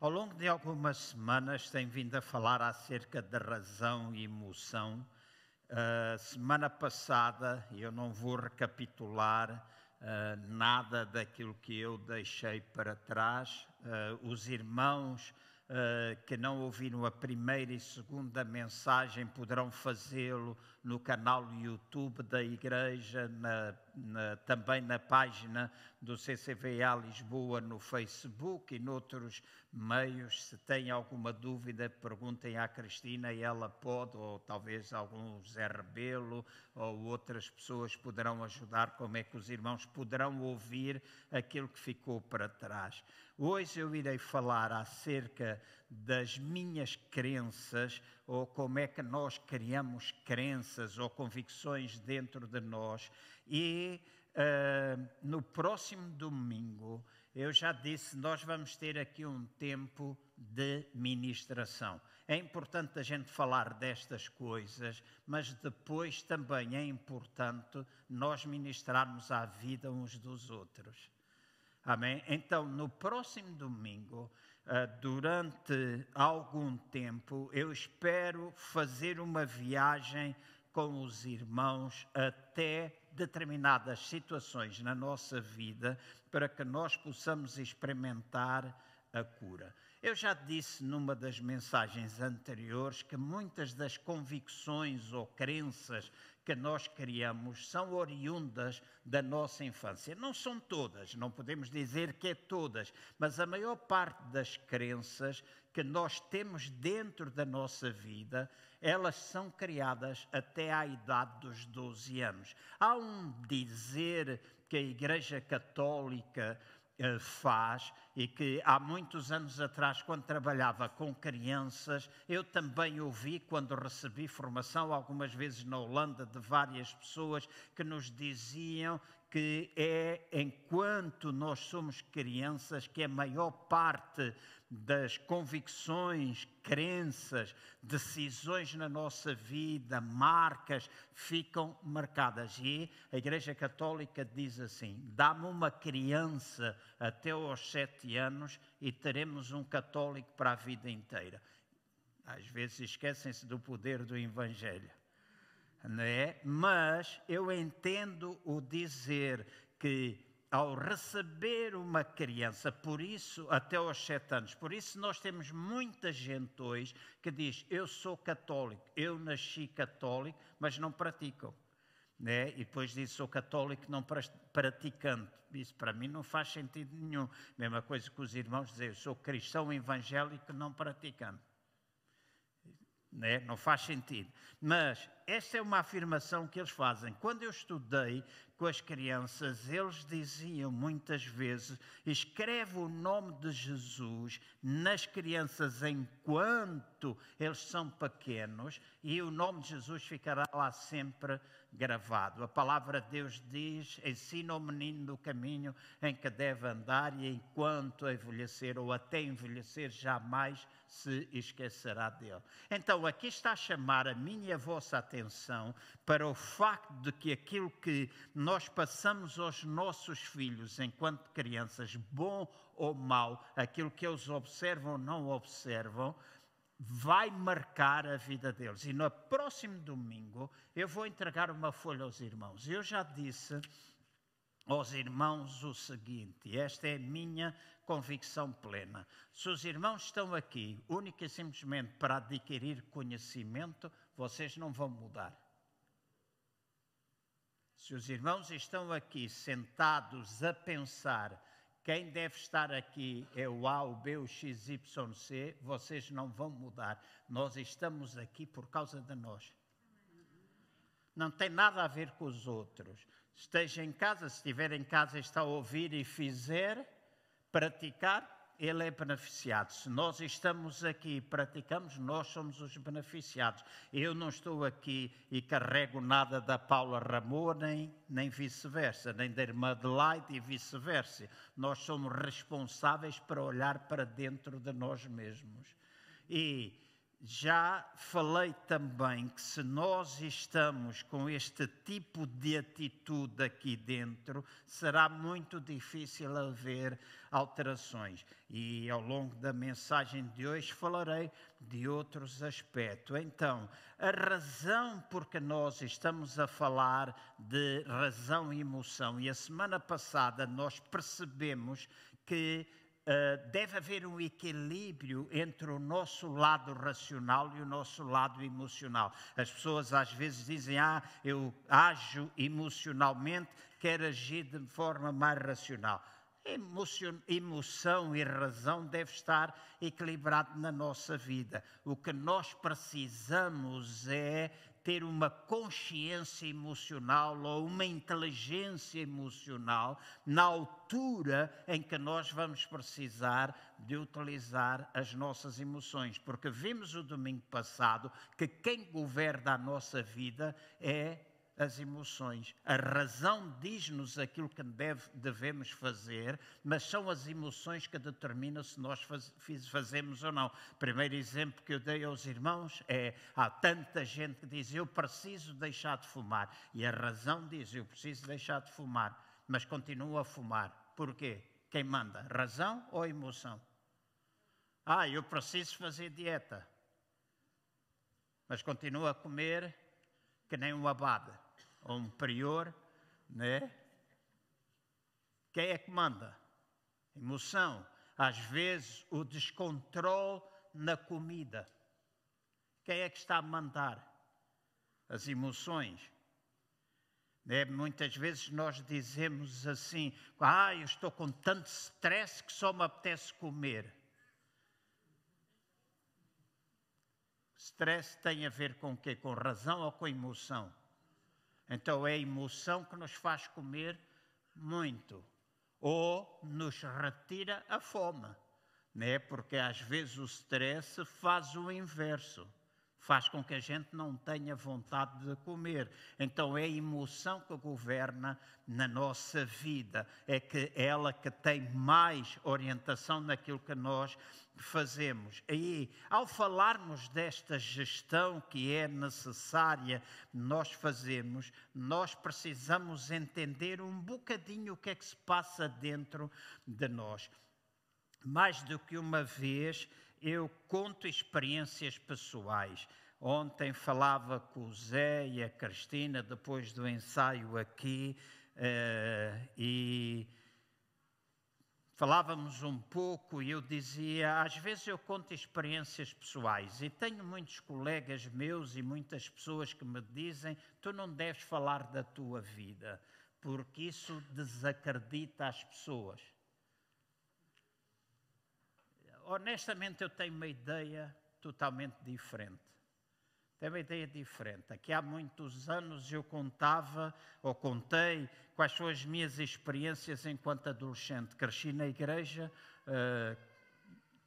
Ao longo de algumas semanas tem vindo a falar acerca de razão e emoção. Uh, semana passada, eu não vou recapitular uh, nada daquilo que eu deixei para trás. Uh, os irmãos que não ouviram a primeira e segunda mensagem poderão fazê-lo no canal YouTube da Igreja, na, na, também na página do CCVA Lisboa no Facebook e noutros meios. Se têm alguma dúvida, perguntem à Cristina e ela pode, ou talvez algum Zé Rebelo ou outras pessoas poderão ajudar como é que os irmãos poderão ouvir aquilo que ficou para trás. Hoje eu irei falar acerca das minhas crenças ou como é que nós criamos crenças ou convicções dentro de nós. E uh, no próximo domingo, eu já disse, nós vamos ter aqui um tempo de ministração. É importante a gente falar destas coisas, mas depois também é importante nós ministrarmos a vida uns dos outros. Amém? Então, no próximo domingo, durante algum tempo, eu espero fazer uma viagem com os irmãos até determinadas situações na nossa vida para que nós possamos experimentar a cura. Eu já disse numa das mensagens anteriores que muitas das convicções ou crenças que nós criamos são oriundas da nossa infância. Não são todas, não podemos dizer que é todas, mas a maior parte das crenças que nós temos dentro da nossa vida, elas são criadas até à idade dos 12 anos. Há um dizer que a Igreja Católica faz e que há muitos anos atrás, quando trabalhava com crianças, eu também ouvi, quando recebi formação, algumas vezes na Holanda, de várias pessoas que nos diziam que é enquanto nós somos crianças que a maior parte das convicções, crenças, decisões na nossa vida, marcas, ficam marcadas. E a Igreja Católica diz assim: dá-me uma criança até aos sete anos e teremos um católico para a vida inteira. Às vezes esquecem-se do poder do Evangelho. Não é? Mas eu entendo o dizer que ao receber uma criança, por isso, até aos sete anos, por isso nós temos muita gente hoje que diz: Eu sou católico, eu nasci católico, mas não praticam. Né? E depois diz: Sou católico, não praticante. Isso para mim não faz sentido nenhum. Mesma coisa que os irmãos dizem: Eu sou cristão evangélico, não praticante. Né? Não faz sentido. Mas esta é uma afirmação que eles fazem. Quando eu estudei com as crianças, eles diziam muitas vezes: escreve o nome de Jesus nas crianças enquanto eles são pequenos, e o nome de Jesus ficará lá sempre gravado. A palavra de Deus diz: ensina o menino do caminho em que deve andar, e enquanto envelhecer ou até envelhecer, jamais se esquecerá dele. Então, aqui está a chamar a minha e a vossa atenção para o facto de que aquilo que nós passamos aos nossos filhos enquanto crianças, bom ou mau, aquilo que eles observam ou não observam, vai marcar a vida deles. E no próximo domingo eu vou entregar uma folha aos irmãos. Eu já disse aos irmãos o seguinte: esta é a minha convicção plena. Se os irmãos estão aqui única e simplesmente para adquirir conhecimento, vocês não vão mudar. Se os irmãos estão aqui sentados a pensar quem deve estar aqui é o A, o B, o X, Y, C, vocês não vão mudar. Nós estamos aqui por causa de nós. Não tem nada a ver com os outros. Esteja em casa, se estiver em casa está a ouvir e fizer, praticar, ele é beneficiado. Se nós estamos aqui e praticamos, nós somos os beneficiados. Eu não estou aqui e carrego nada da Paula Ramon, nem, nem vice-versa, nem da irmã Adelaide e vice-versa. Nós somos responsáveis para olhar para dentro de nós mesmos. E já falei também que se nós estamos com este tipo de atitude aqui dentro, será muito difícil haver alterações. E ao longo da mensagem de hoje falarei de outros aspectos. Então, a razão por que nós estamos a falar de razão e emoção, e a semana passada nós percebemos que deve haver um equilíbrio entre o nosso lado racional e o nosso lado emocional. As pessoas às vezes dizem: Ah, eu ajo emocionalmente, quero agir de forma mais racional. Emoção, emoção e razão deve estar equilibrado na nossa vida. O que nós precisamos é ter uma consciência emocional ou uma inteligência emocional na altura em que nós vamos precisar de utilizar as nossas emoções. Porque vimos o domingo passado que quem governa a nossa vida é as emoções. A razão diz-nos aquilo que deve, devemos fazer, mas são as emoções que determinam se nós faz, fazemos ou não. Primeiro exemplo que eu dei aos irmãos é: há tanta gente que diz eu preciso deixar de fumar, e a razão diz eu preciso deixar de fumar, mas continua a fumar. Porquê? Quem manda? Razão ou emoção? Ah, eu preciso fazer dieta, mas continua a comer que nem um abade ou um prior, né? Quem é que manda? Emoção. Às vezes o descontrole na comida. Quem é que está a mandar? As emoções. É, muitas vezes nós dizemos assim: Ah, eu estou com tanto stress que só me apetece comer. Stress tem a ver com o quê? Com razão ou com emoção? Então é a emoção que nos faz comer muito ou nos retira a fome, né? Porque às vezes o stress faz o inverso faz com que a gente não tenha vontade de comer. Então é a emoção que governa na nossa vida, é que ela que tem mais orientação naquilo que nós fazemos. E ao falarmos desta gestão que é necessária nós fazemos, nós precisamos entender um bocadinho o que é que se passa dentro de nós. Mais do que uma vez, eu conto experiências pessoais. Ontem falava com o Zé e a Cristina depois do ensaio aqui uh, e falávamos um pouco e eu dizia, às vezes eu conto experiências pessoais e tenho muitos colegas meus e muitas pessoas que me dizem, tu não deves falar da tua vida, porque isso desacredita as pessoas honestamente, eu tenho uma ideia totalmente diferente. Tenho uma ideia diferente. Aqui há muitos anos eu contava, ou contei, quais são as minhas experiências enquanto adolescente. Cresci na igreja uh,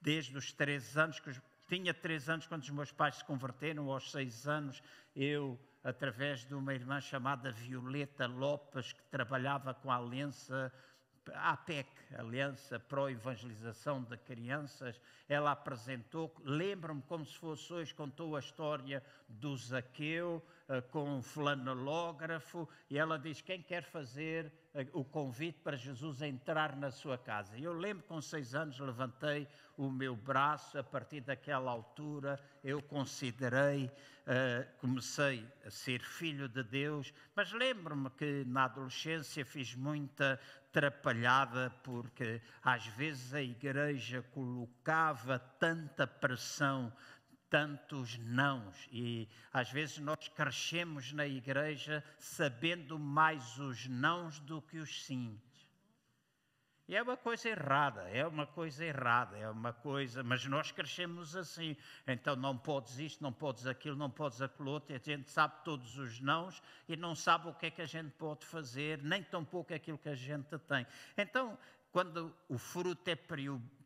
desde os três anos, que tinha três anos quando os meus pais se converteram, aos seis anos eu, através de uma irmã chamada Violeta Lopes, que trabalhava com a Aliança a APEC, Aliança Pro Evangelização de Crianças, ela apresentou, lembro-me como se fosse hoje, contou a história do Zaqueu uh, com um flanelógrafo, e ela diz: quem quer fazer uh, o convite para Jesus entrar na sua casa? E eu lembro com seis anos levantei o meu braço, a partir daquela altura eu considerei, uh, comecei a ser filho de Deus, mas lembro-me que na adolescência fiz muita atrapalhada porque às vezes a igreja colocava tanta pressão, tantos nãos, e às vezes nós crescemos na igreja sabendo mais os nãos do que os sims. E é uma coisa errada, é uma coisa errada, é uma coisa, mas nós crescemos assim. Então não podes isto, não podes aquilo, não podes aquilo outro, e a gente sabe todos os nãos e não sabe o que é que a gente pode fazer, nem tampouco aquilo que a gente tem. Então, quando o fruto é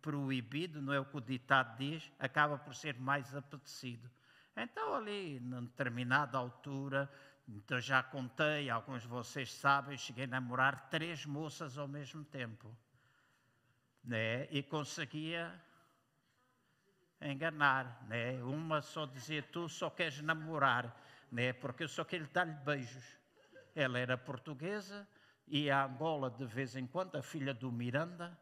proibido, não é o que o ditado diz, acaba por ser mais apetecido. Então, ali, numa determinada altura, então já contei, alguns de vocês sabem, cheguei a namorar três moças ao mesmo tempo né? e conseguia. enganar, né? Uma só dizia, tu só queres namorar, né? Porque eu só quero dar-lhe beijos. Ela era portuguesa, ia a Angola de vez em quando, a filha do Miranda,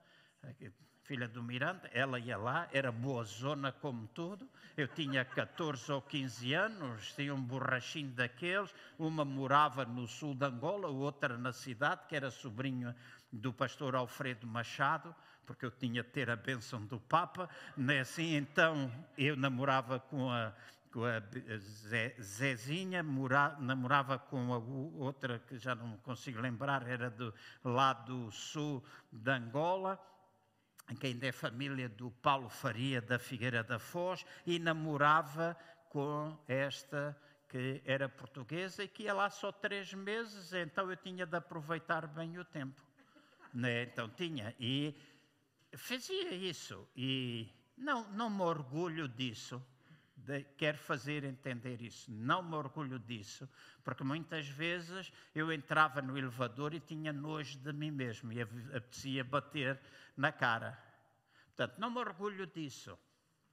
filha do Miranda, ela ia lá, era boa zona como tudo. Eu tinha 14 ou 15 anos, tinha um borrachinho daqueles. Uma morava no sul de Angola, outra na cidade, que era sobrinho do pastor Alfredo Machado, porque eu tinha de ter a bênção do Papa. Né? Assim, então eu namorava com a, com a Zezinha, mora, namorava com a outra que já não consigo lembrar, era do lado sul de Angola que ainda é família do Paulo Faria da Figueira da Foz, e namorava com esta que era portuguesa e que ia lá só três meses, então eu tinha de aproveitar bem o tempo. Né? Então tinha, e fazia isso, e não, não me orgulho disso, de, quero fazer entender isso. Não me orgulho disso, porque muitas vezes eu entrava no elevador e tinha nojo de mim mesmo e apetecia bater na cara. Portanto, não me orgulho disso.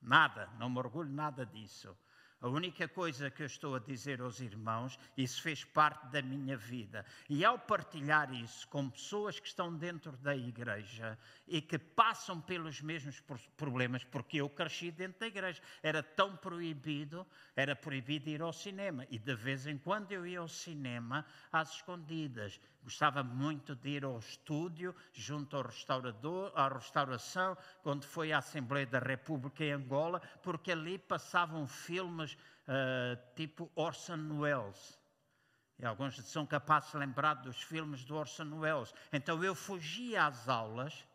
Nada, não me orgulho nada disso. A única coisa que eu estou a dizer aos irmãos, isso fez parte da minha vida. E ao partilhar isso com pessoas que estão dentro da igreja e que passam pelos mesmos problemas, porque eu cresci dentro da igreja, era tão proibido, era proibido ir ao cinema. E de vez em quando eu ia ao cinema às escondidas. Gostava muito de ir ao estúdio, junto ao restaurador, à restauração, quando foi à Assembleia da República em Angola, porque ali passavam filmes uh, tipo Orson Welles. E alguns são capazes de lembrar dos filmes do Orson Welles. Então eu fugia às aulas,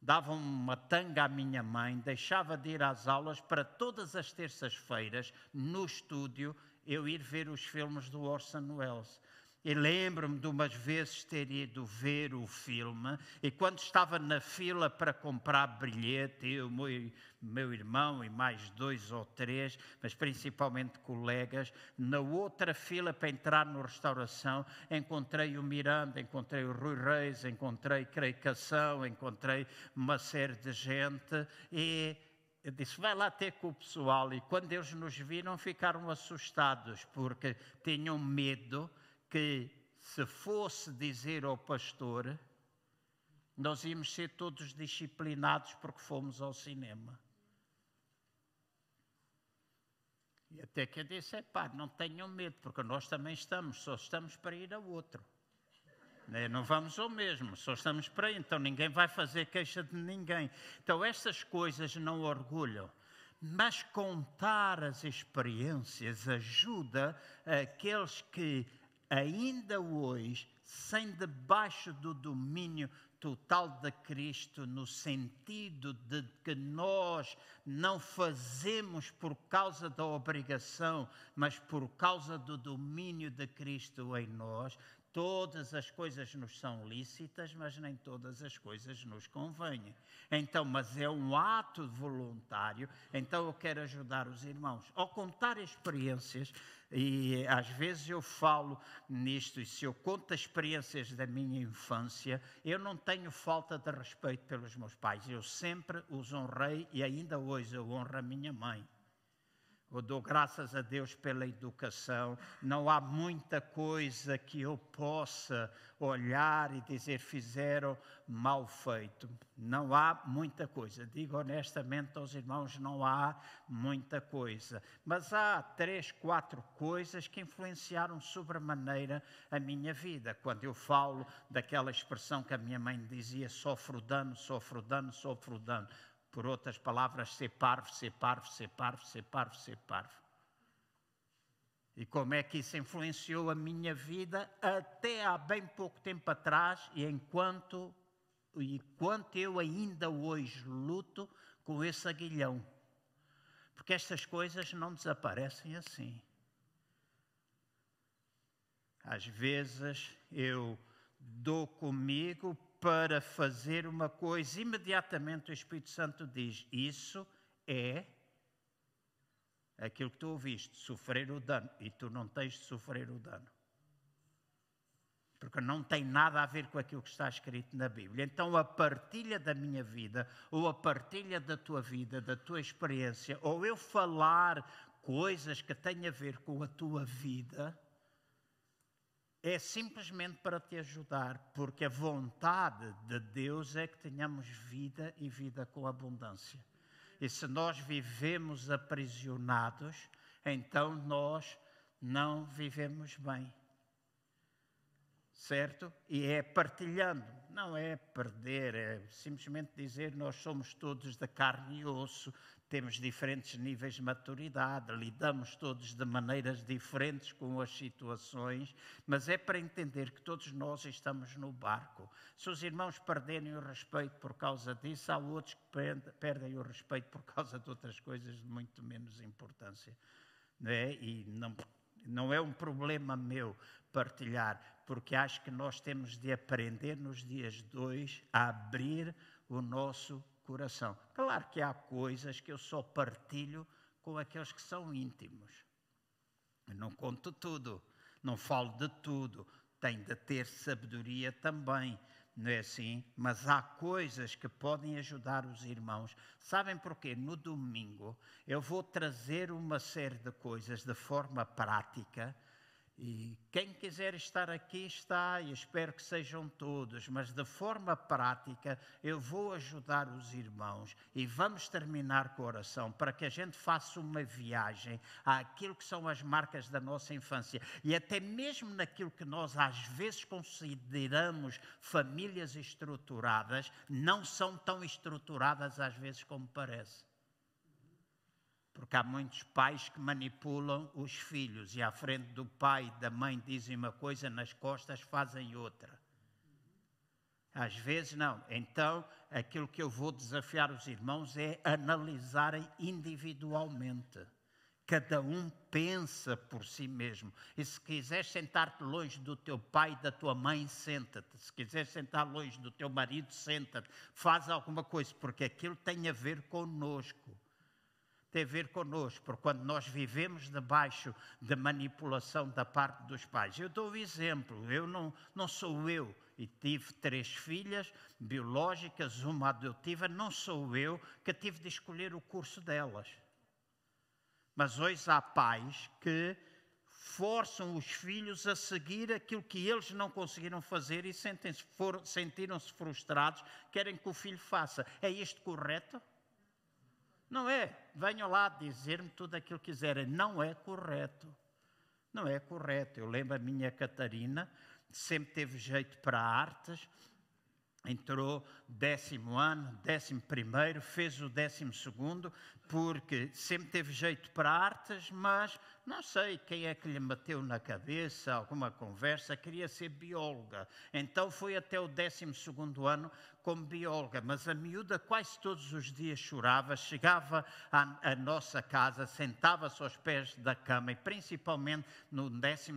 dava uma tanga à minha mãe, deixava de ir às aulas para todas as terças-feiras, no estúdio, eu ir ver os filmes do Orson Welles. E lembro-me de umas vezes ter ido ver o filme, e quando estava na fila para comprar bilhete, eu, meu, irmão e mais dois ou três, mas principalmente colegas, na outra fila para entrar na restauração, encontrei o Miranda, encontrei o Rui Reis, encontrei Creicação, encontrei uma série de gente, e eu disse, vai lá ter com o pessoal. E quando eles nos viram, ficaram assustados, porque tinham medo que se fosse dizer ao pastor, nós íamos ser todos disciplinados porque fomos ao cinema. E até que eu disse: é pá, não tenham medo, porque nós também estamos, só estamos para ir a outro. Né, não vamos ao mesmo, só estamos para ir, então ninguém vai fazer queixa de ninguém. Então, estas coisas não orgulham, mas contar as experiências ajuda aqueles que ainda hoje, sem debaixo do domínio total de Cristo, no sentido de que nós não fazemos por causa da obrigação, mas por causa do domínio de Cristo em nós, Todas as coisas nos são lícitas, mas nem todas as coisas nos convêm. Então, mas é um ato voluntário, então eu quero ajudar os irmãos. Ao contar experiências, e às vezes eu falo nisto, e se eu conto as da minha infância, eu não tenho falta de respeito pelos meus pais. Eu sempre os honrei e ainda hoje eu honro a minha mãe. Eu dou graças a Deus pela educação. Não há muita coisa que eu possa olhar e dizer fizeram mal feito. Não há muita coisa. Digo honestamente aos irmãos, não há muita coisa. Mas há três, quatro coisas que influenciaram sobremaneira a minha vida. Quando eu falo daquela expressão que a minha mãe dizia: sofro dano, sofro dano, sofro dano. Por outras palavras, ser parvo, ser parvo, ser parvo, ser parvo, ser parvo. E como é que isso influenciou a minha vida até há bem pouco tempo atrás e enquanto, enquanto eu ainda hoje luto com esse aguilhão. Porque estas coisas não desaparecem assim. Às vezes eu dou comigo para fazer uma coisa, imediatamente o Espírito Santo diz: Isso é aquilo que tu ouviste, sofrer o dano, e tu não tens de sofrer o dano. porque não tem nada a ver com aquilo que está escrito na Bíblia. Então, a partilha da minha vida, ou a partilha da tua vida, da tua experiência, ou eu falar coisas que têm a ver com a tua vida, é simplesmente para te ajudar, porque a vontade de Deus é que tenhamos vida e vida com abundância. E se nós vivemos aprisionados, então nós não vivemos bem certo? E é partilhando, não é perder, é simplesmente dizer nós somos todos da carne e osso, temos diferentes níveis de maturidade, lidamos todos de maneiras diferentes com as situações, mas é para entender que todos nós estamos no barco. Se os irmãos perderem o respeito por causa disso, há outros que perdem o respeito por causa de outras coisas de muito menos importância. Não é? E não, não é um problema meu partilhar, porque acho que nós temos de aprender nos dias dois a abrir o nosso coração. Claro que há coisas que eu só partilho com aqueles que são íntimos. Eu não conto tudo, não falo de tudo, tem de ter sabedoria também, não é assim? Mas há coisas que podem ajudar os irmãos. Sabem porquê? No domingo eu vou trazer uma série de coisas de forma prática e quem quiser estar aqui está, e espero que sejam todos, mas de forma prática eu vou ajudar os irmãos e vamos terminar com oração para que a gente faça uma viagem àquilo que são as marcas da nossa infância e até mesmo naquilo que nós às vezes consideramos famílias estruturadas, não são tão estruturadas às vezes como parece. Porque há muitos pais que manipulam os filhos e à frente do pai e da mãe dizem uma coisa, nas costas fazem outra. Às vezes não. Então, aquilo que eu vou desafiar os irmãos é analisarem individualmente. Cada um pensa por si mesmo. E se quiseres sentar-te longe do teu pai e da tua mãe, senta-te. Se quiseres sentar longe do teu marido, senta-te. Faz alguma coisa, porque aquilo tem a ver conosco tem a ver connosco, porque quando nós vivemos debaixo da manipulação da parte dos pais. Eu dou o exemplo, eu não, não sou eu, e tive três filhas biológicas, uma adotiva, não sou eu que tive de escolher o curso delas. Mas hoje há pais que forçam os filhos a seguir aquilo que eles não conseguiram fazer e sentiram-se frustrados, querem que o filho faça. É isto correto? Não é. Venham lá dizer-me tudo aquilo que quiserem. Não é correto. Não é correto. Eu lembro a minha Catarina, sempre teve jeito para artes, entrou décimo ano, décimo primeiro, fez o décimo segundo, porque sempre teve jeito para artes, mas não sei quem é que lhe meteu na cabeça alguma conversa, queria ser bióloga. Então foi até o 12 ano como bióloga, mas a miúda quase todos os dias chorava, chegava à, à nossa casa, sentava-se aos pés da cama e principalmente no 12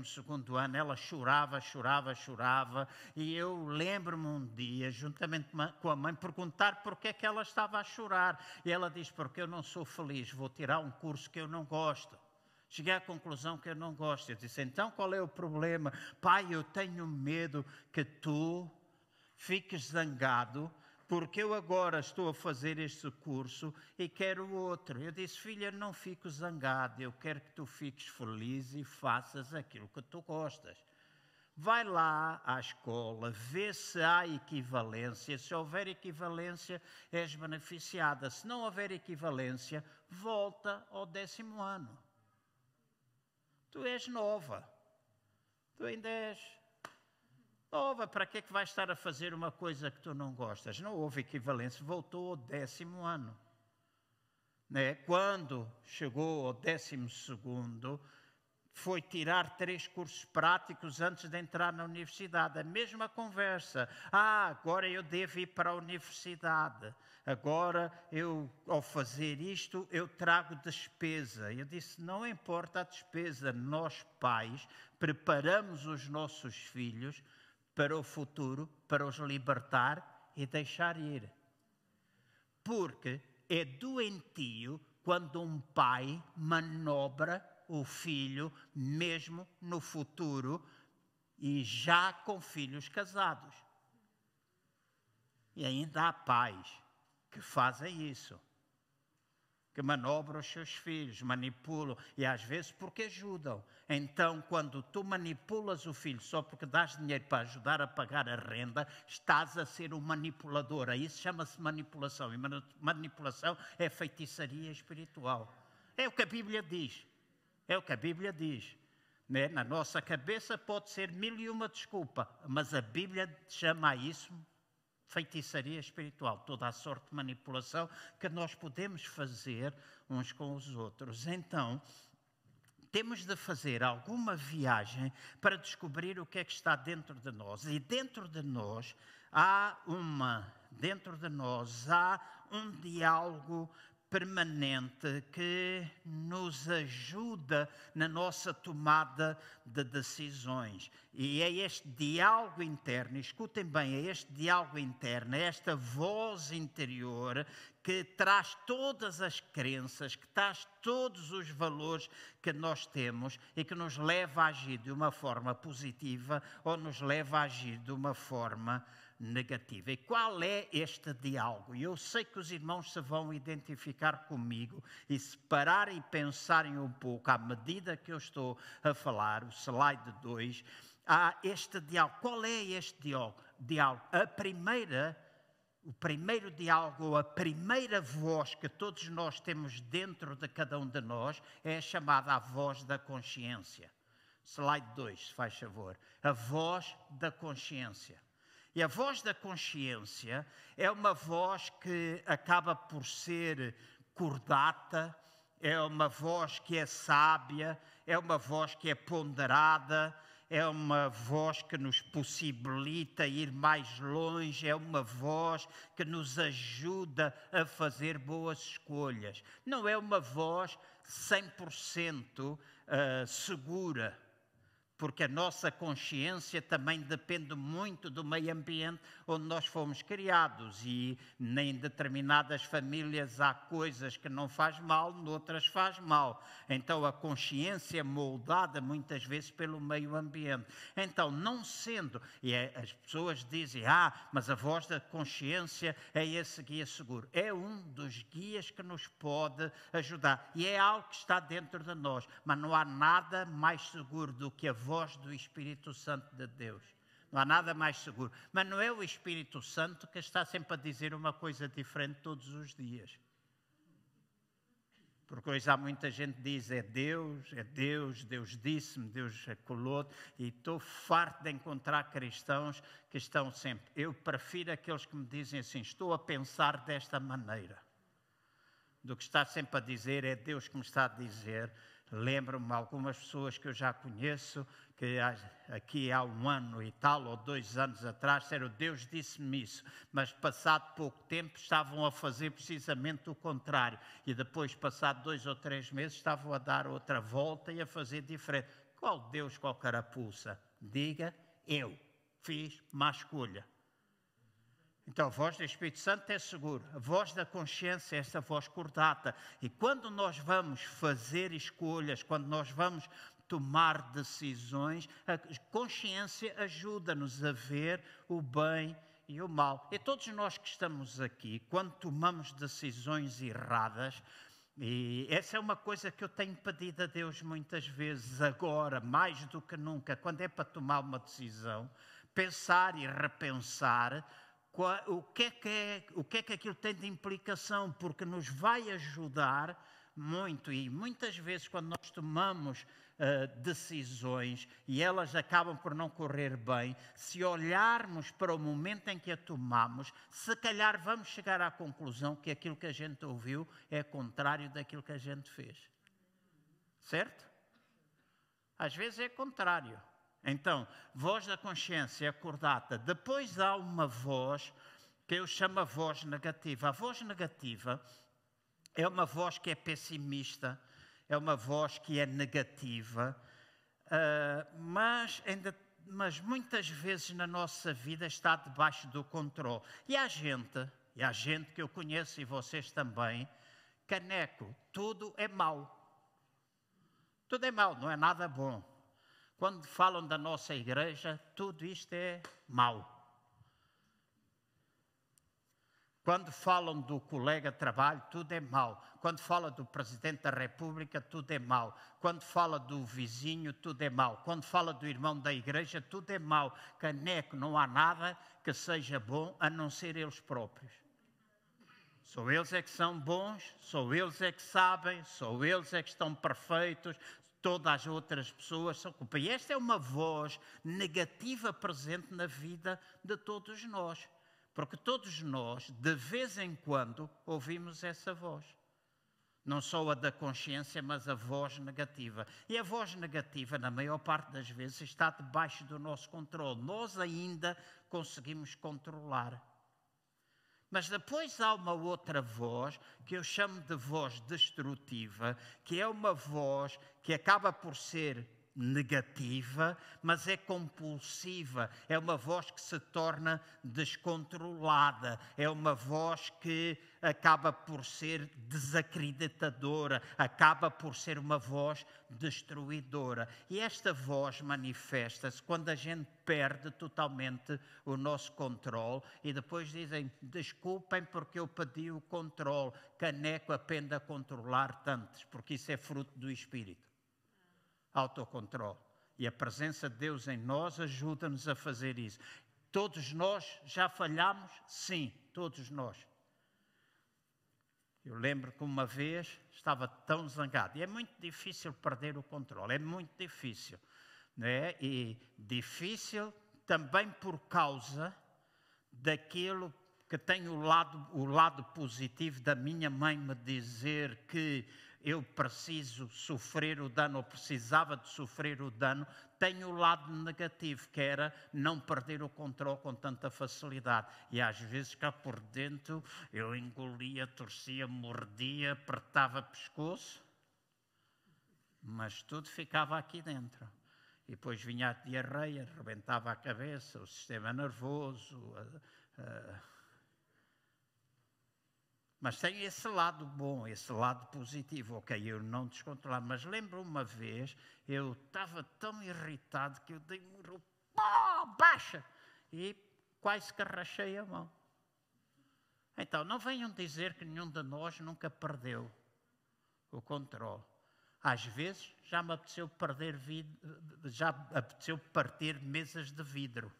ano ela chorava, chorava, chorava e eu lembro-me um dia, juntamente com a mãe, perguntar porque é que ela estava a chorar e ela diz, porque eu não sou feliz, vou tirar um curso que eu não gosto. Cheguei à conclusão que eu não gosto. Eu disse: então qual é o problema? Pai, eu tenho medo que tu fiques zangado porque eu agora estou a fazer este curso e quero outro. Eu disse, filha, não fico zangado, eu quero que tu fiques feliz e faças aquilo que tu gostas. Vai lá à escola, vê se há equivalência. Se houver equivalência, és beneficiada. Se não houver equivalência, volta ao décimo ano. Tu és nova. Tu ainda és nova. Para que é que vais estar a fazer uma coisa que tu não gostas? Não houve equivalência. Voltou ao décimo ano. Né? Quando chegou ao décimo segundo, foi tirar três cursos práticos antes de entrar na universidade. A mesma conversa. Ah, agora eu devo ir para a universidade agora eu, ao fazer isto, eu trago despesa. Eu disse: não importa a despesa, nós pais preparamos os nossos filhos para o futuro, para os libertar e deixar ir. Porque é doentio quando um pai manobra o filho, mesmo no futuro, e já com filhos casados. E ainda há pais que fazem isso que manobram os seus filhos, manipulam, e às vezes porque ajudam. Então, quando tu manipulas o filho só porque dás dinheiro para ajudar a pagar a renda, estás a ser um manipulador. Isso chama-se manipulação. E manipulação é feitiçaria espiritual. É o que a Bíblia diz. É o que a Bíblia diz. Né? Na nossa cabeça pode ser mil e uma desculpa, mas a Bíblia chama a isso feitiçaria espiritual, toda a sorte de manipulação que nós podemos fazer uns com os outros. Então, temos de fazer alguma viagem para descobrir o que é que está dentro de nós. E dentro de nós há uma, dentro de nós há um diálogo permanente que nos ajuda na nossa tomada de decisões. E é este diálogo interno, escutem bem, é este diálogo interno, é esta voz interior que traz todas as crenças, que traz todos os valores que nós temos e que nos leva a agir de uma forma positiva ou nos leva a agir de uma forma negativa. E qual é este diálogo? Eu sei que os irmãos se vão identificar comigo e se pararem e pensarem um pouco à medida que eu estou a falar, o slide 2, há este diálogo. Qual é este diálogo? A primeira o primeiro diálogo, a primeira voz que todos nós temos dentro de cada um de nós é chamada a voz da consciência. Slide 2, se faz favor. A voz da consciência. E a voz da consciência é uma voz que acaba por ser cordata, é uma voz que é sábia, é uma voz que é ponderada, é uma voz que nos possibilita ir mais longe, é uma voz que nos ajuda a fazer boas escolhas. Não é uma voz 100% uh, segura porque a nossa consciência também depende muito do meio ambiente onde nós fomos criados e em determinadas famílias há coisas que não faz mal, noutras faz mal. Então a consciência é moldada muitas vezes pelo meio ambiente. Então, não sendo, e é, as pessoas dizem, ah, mas a voz da consciência é esse guia seguro. É um dos guias que nos pode ajudar e é algo que está dentro de nós, mas não há nada mais seguro do que a voz do Espírito Santo de Deus. Não há nada mais seguro. Mas não é o Espírito Santo que está sempre a dizer uma coisa diferente todos os dias. Porque hoje há muita gente que diz é Deus, é Deus, Deus disse-me, Deus colou e estou farto de encontrar cristãos que estão sempre. Eu prefiro aqueles que me dizem assim: estou a pensar desta maneira, do que está sempre a dizer é Deus que me está a dizer Lembro-me algumas pessoas que eu já conheço, que aqui há um ano e tal, ou dois anos atrás, disseram Deus disse-me isso, mas passado pouco tempo estavam a fazer precisamente o contrário. E depois, passado dois ou três meses, estavam a dar outra volta e a fazer diferente. Qual Deus, qual carapuça? Diga, eu fiz má escolha. Então, a voz do Espírito Santo é seguro. A voz da consciência é essa voz cordata. E quando nós vamos fazer escolhas, quando nós vamos tomar decisões, a consciência ajuda-nos a ver o bem e o mal. E todos nós que estamos aqui, quando tomamos decisões erradas, e essa é uma coisa que eu tenho pedido a Deus muitas vezes, agora, mais do que nunca, quando é para tomar uma decisão, pensar e repensar o que, é que é, o que é que aquilo tem de implicação, porque nos vai ajudar muito e muitas vezes quando nós tomamos uh, decisões e elas acabam por não correr bem, se olharmos para o momento em que a tomamos, se calhar vamos chegar à conclusão que aquilo que a gente ouviu é contrário daquilo que a gente fez. Certo? Às vezes é contrário. Então, voz da consciência acordada. Depois há uma voz que eu chamo a voz negativa. A voz negativa é uma voz que é pessimista, é uma voz que é negativa, uh, mas, ainda, mas muitas vezes na nossa vida está debaixo do controle. E há gente, e há gente que eu conheço e vocês também, caneco, tudo é mau. Tudo é mau, não é nada bom. Quando falam da nossa igreja, tudo isto é mau. Quando falam do colega de trabalho, tudo é mau. Quando fala do presidente da República, tudo é mau. Quando fala do vizinho, tudo é mau. Quando fala do irmão da igreja, tudo é mau. Caneco, não há nada que seja bom a não ser eles próprios. Só eles é que são bons, só eles é que sabem, só eles é que estão perfeitos, todas as outras pessoas são culpa. E esta é uma voz negativa presente na vida de todos nós. Porque todos nós, de vez em quando, ouvimos essa voz. Não só a da consciência, mas a voz negativa. E a voz negativa, na maior parte das vezes, está debaixo do nosso controle. Nós ainda conseguimos controlar. Mas depois há uma outra voz que eu chamo de voz destrutiva, que é uma voz que acaba por ser negativa, mas é compulsiva, é uma voz que se torna descontrolada, é uma voz que acaba por ser desacreditadora, acaba por ser uma voz destruidora. E esta voz manifesta-se quando a gente perde totalmente o nosso controle e depois dizem: desculpem porque eu pedi o controle, caneco aprenda a controlar tantos, porque isso é fruto do Espírito autocontrole. E a presença de Deus em nós ajuda-nos a fazer isso. Todos nós já falhamos? Sim, todos nós. Eu lembro que uma vez estava tão zangado. E é muito difícil perder o controle, é muito difícil. Né? E difícil também por causa daquilo que tem o lado, o lado positivo da minha mãe me dizer que eu preciso sofrer o dano, ou precisava de sofrer o dano, tem o lado negativo, que era não perder o controle com tanta facilidade. E às vezes cá por dentro eu engolia, torcia, mordia, apertava pescoço, mas tudo ficava aqui dentro. E depois vinha a diarreia, rebentava a cabeça, o sistema nervoso. Mas tem esse lado bom, esse lado positivo. Ok, eu não descontrolar. Mas lembro uma vez, eu estava tão irritado que eu dei um pá, baixa! E quase que rachei a mão. Então, não venham dizer que nenhum de nós nunca perdeu o controle. Às vezes já me apeteceu perder já apeteceu partir mesas de vidro.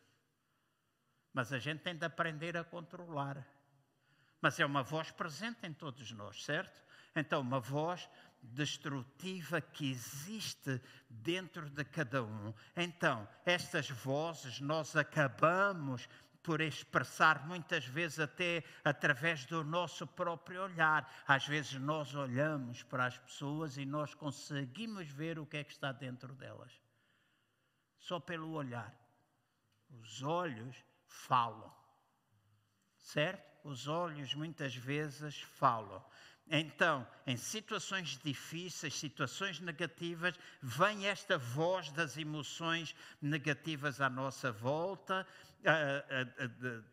Mas a gente tem de aprender a controlar mas é uma voz presente em todos nós, certo? Então, uma voz destrutiva que existe dentro de cada um. Então, estas vozes nós acabamos por expressar muitas vezes até através do nosso próprio olhar. Às vezes nós olhamos para as pessoas e nós conseguimos ver o que é que está dentro delas. Só pelo olhar. Os olhos falam. Certo? Os olhos muitas vezes falam. Então, em situações difíceis, situações negativas, vem esta voz das emoções negativas à nossa volta,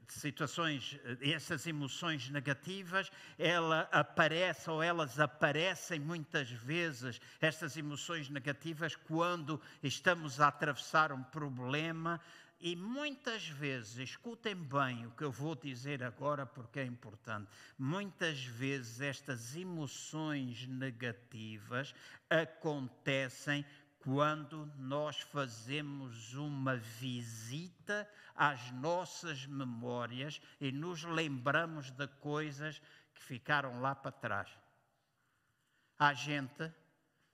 situações, essas emoções negativas, ela aparece ou elas aparecem muitas vezes, estas emoções negativas, quando estamos a atravessar um problema, e muitas vezes, escutem bem o que eu vou dizer agora porque é importante. Muitas vezes estas emoções negativas acontecem quando nós fazemos uma visita às nossas memórias e nos lembramos de coisas que ficaram lá para trás. Há gente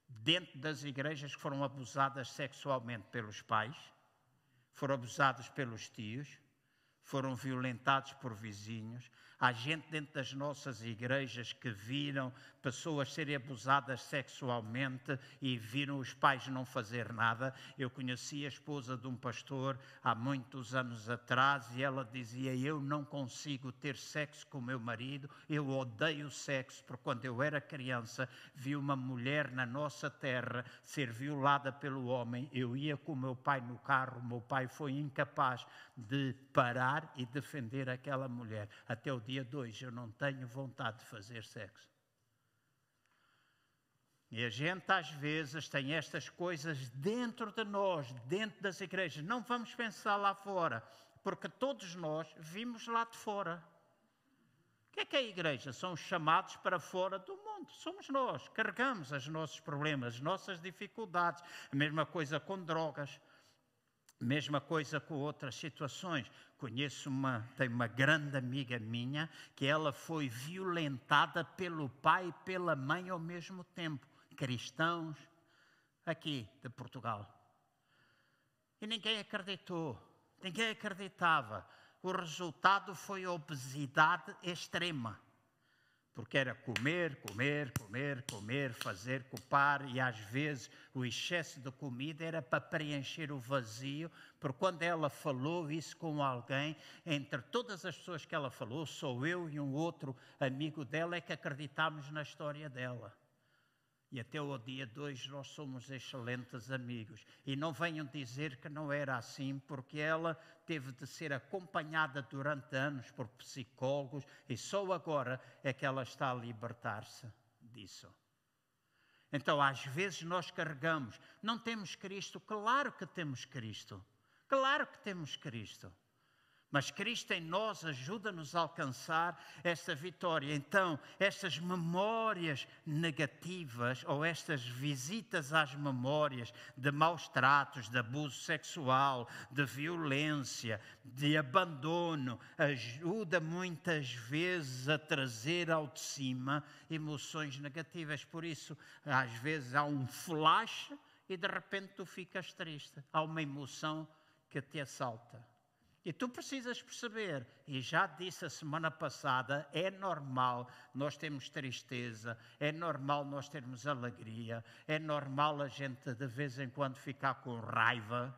dentro das igrejas que foram abusadas sexualmente pelos pais foram abusados pelos tios, foram violentados por vizinhos. Há gente dentro das nossas igrejas que viram pessoas serem abusadas sexualmente e viram os pais não fazer nada. Eu conheci a esposa de um pastor há muitos anos atrás e ela dizia: Eu não consigo ter sexo com meu marido, eu odeio sexo, porque quando eu era criança vi uma mulher na nossa terra ser violada pelo homem. Eu ia com meu pai no carro, meu pai foi incapaz de parar e defender aquela mulher. Até o dia 2 eu não tenho vontade de fazer sexo. E a gente às vezes tem estas coisas dentro de nós, dentro das igrejas. Não vamos pensar lá fora, porque todos nós vimos lá de fora. O que é que é a igreja? São os chamados para fora do mundo. Somos nós. Carregamos os nossos problemas, as nossas dificuldades. A mesma coisa com drogas. Mesma coisa com outras situações. Conheço uma, tenho uma grande amiga minha que ela foi violentada pelo pai e pela mãe ao mesmo tempo, cristãos, aqui de Portugal. E ninguém acreditou, ninguém acreditava. O resultado foi obesidade extrema porque era comer, comer, comer, comer, fazer, culpar, e às vezes o excesso de comida era para preencher o vazio, porque quando ela falou isso com alguém, entre todas as pessoas que ela falou, sou eu e um outro amigo dela é que acreditámos na história dela. E até o dia 2 nós somos excelentes amigos. E não venham dizer que não era assim, porque ela teve de ser acompanhada durante anos por psicólogos e só agora é que ela está a libertar-se disso. Então, às vezes nós carregamos, não temos Cristo? Claro que temos Cristo. Claro que temos Cristo. Mas Cristo em nós ajuda-nos a alcançar esta vitória. Então, estas memórias negativas ou estas visitas às memórias de maus tratos, de abuso sexual, de violência, de abandono, ajuda muitas vezes a trazer ao de cima emoções negativas. Por isso, às vezes há um flash e de repente tu ficas triste. Há uma emoção que te assalta. E tu precisas perceber, e já disse a semana passada, é normal nós termos tristeza, é normal nós termos alegria, é normal a gente de vez em quando ficar com raiva.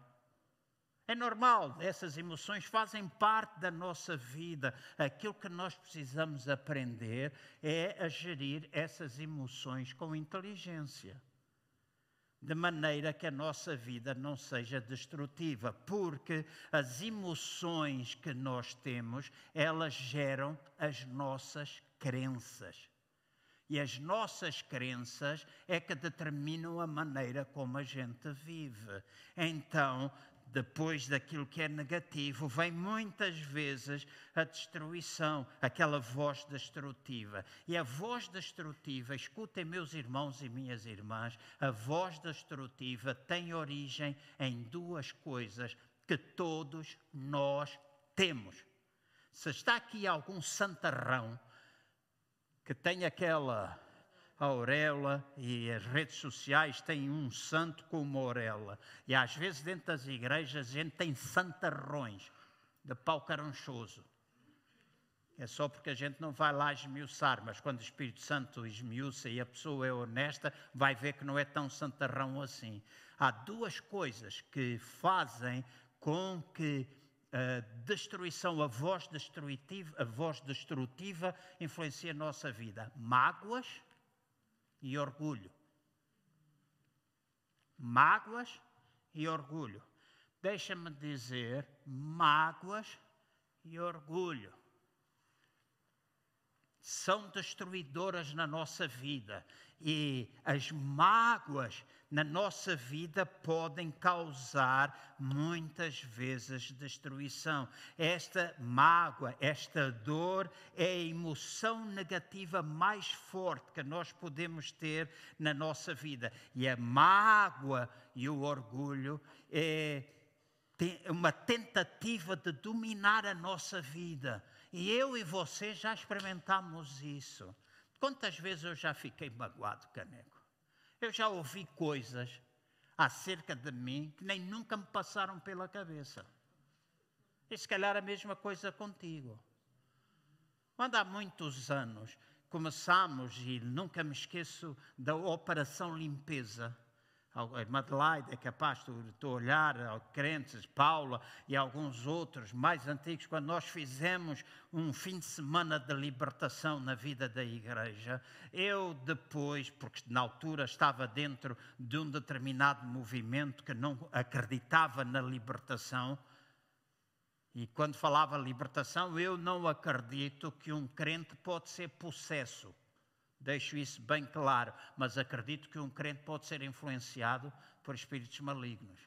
É normal, essas emoções fazem parte da nossa vida. Aquilo que nós precisamos aprender é a gerir essas emoções com inteligência de maneira que a nossa vida não seja destrutiva, porque as emoções que nós temos, elas geram as nossas crenças. E as nossas crenças é que determinam a maneira como a gente vive. Então, depois daquilo que é negativo, vem muitas vezes a destruição, aquela voz destrutiva. E a voz destrutiva, escutem meus irmãos e minhas irmãs, a voz destrutiva tem origem em duas coisas que todos nós temos. Se está aqui algum santarrão que tem aquela a auréola e as redes sociais têm um santo com uma auréola. E às vezes dentro das igrejas a gente tem santarrões de pau caranchoso. É só porque a gente não vai lá esmiuçar, mas quando o Espírito Santo esmiuça e a pessoa é honesta, vai ver que não é tão santarrão assim. Há duas coisas que fazem com que a destruição, a voz destrutiva, a voz destrutiva influencia a nossa vida. Mágoas e orgulho. Mágoas e orgulho. Deixa-me dizer, mágoas e orgulho são destruidoras na nossa vida e as mágoas na nossa vida podem causar muitas vezes destruição. Esta mágoa, esta dor é a emoção negativa mais forte que nós podemos ter na nossa vida. E a mágoa e o orgulho é uma tentativa de dominar a nossa vida. E eu e você já experimentamos isso. Quantas vezes eu já fiquei magoado, Caneco? Eu já ouvi coisas acerca de mim que nem nunca me passaram pela cabeça. E se calhar a mesma coisa contigo. Quando há muitos anos começamos, e nunca me esqueço da Operação Limpeza, Adelaide é capaz de olhar, crentes, Paula e alguns outros mais antigos, quando nós fizemos um fim de semana de libertação na vida da igreja, eu depois, porque na altura estava dentro de um determinado movimento que não acreditava na libertação, e quando falava libertação, eu não acredito que um crente pode ser possesso Deixo isso bem claro, mas acredito que um crente pode ser influenciado por espíritos malignos.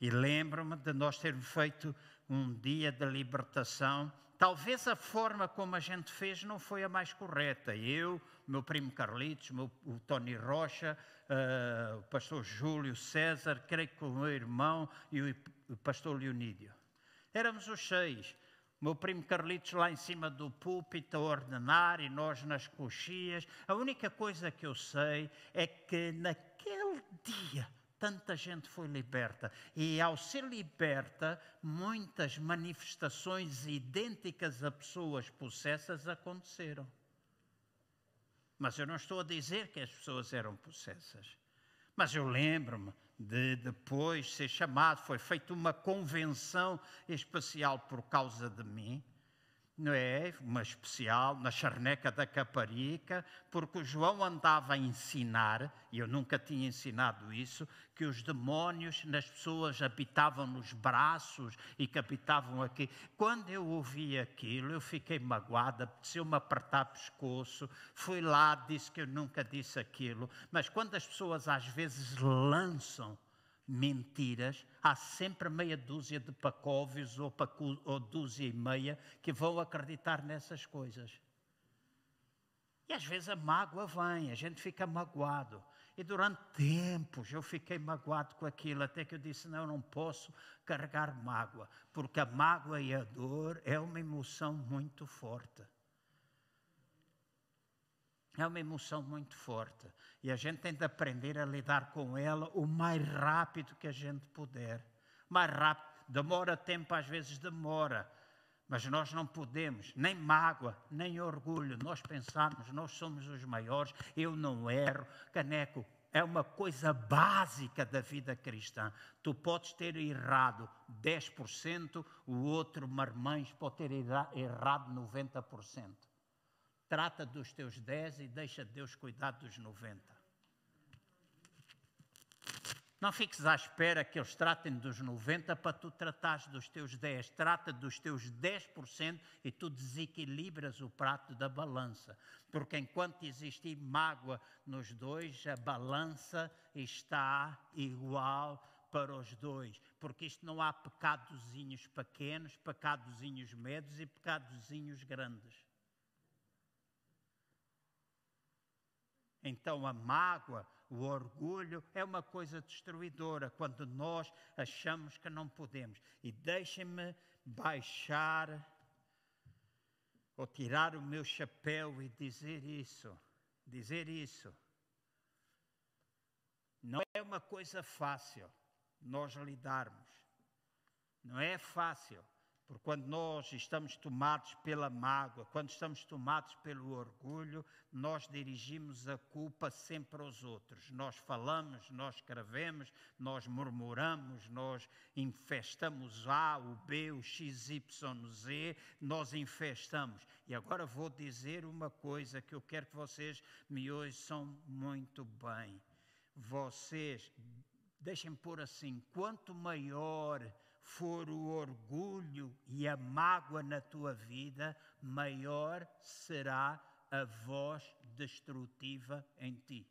E lembro-me de nós termos feito um dia de libertação. Talvez a forma como a gente fez não foi a mais correta. Eu, meu primo Carlitos, meu, o Tony Rocha, uh, o pastor Júlio César, creio que o meu irmão e o, pastor Leonídio. Éramos os seis meu primo Carlitos lá em cima do púlpito a ordenar e nós nas coxias. A única coisa que eu sei é que naquele dia tanta gente foi liberta. E ao ser liberta, muitas manifestações idênticas a pessoas possessas aconteceram. Mas eu não estou a dizer que as pessoas eram possessas. Mas eu lembro-me de depois ser chamado, foi feita uma convenção especial por causa de mim não é? Uma especial na charneca da Caparica, porque o João andava a ensinar, e eu nunca tinha ensinado isso, que os demónios nas pessoas habitavam nos braços e que habitavam aqui. Quando eu ouvi aquilo, eu fiquei magoada, apeteceu-me apertar pescoço, fui lá, disse que eu nunca disse aquilo, mas quando as pessoas às vezes lançam mentiras, há sempre meia dúzia de pacóvios ou, pacu, ou dúzia e meia que vão acreditar nessas coisas. E às vezes a mágoa vem, a gente fica magoado. E durante tempos eu fiquei magoado com aquilo, até que eu disse: não, eu não posso carregar mágoa, porque a mágoa e a dor é uma emoção muito forte. É uma emoção muito forte e a gente tem de aprender a lidar com ela o mais rápido que a gente puder. Mais rápido, demora tempo, às vezes demora, mas nós não podemos, nem mágoa, nem orgulho, nós pensarmos, nós somos os maiores, eu não erro, caneco. É uma coisa básica da vida cristã. Tu podes ter errado 10%, o outro marmães pode ter errado 90%. Trata dos teus 10 e deixa Deus cuidar dos 90. Não fiques à espera que eles tratem dos 90 para tu tratares dos teus 10. Trata dos teus 10% e tu desequilibras o prato da balança. Porque enquanto existir mágoa nos dois, a balança está igual para os dois. Porque isto não há pecadozinhos pequenos, pecadozinhos médios e pecadozinhos grandes. Então a mágoa, o orgulho é uma coisa destruidora quando nós achamos que não podemos. E deixem-me baixar ou tirar o meu chapéu e dizer isso. Dizer isso. Não é uma coisa fácil nós lidarmos. Não é fácil. Porque quando nós estamos tomados pela mágoa, quando estamos tomados pelo orgulho, nós dirigimos a culpa sempre aos outros. Nós falamos, nós escrevemos, nós murmuramos, nós infestamos A, o B, o X, Y, Z, nós infestamos. E agora vou dizer uma coisa que eu quero que vocês me ouçam muito bem. Vocês, deixem por assim, quanto maior for o orgulho e a mágoa na tua vida, maior será a voz destrutiva em ti.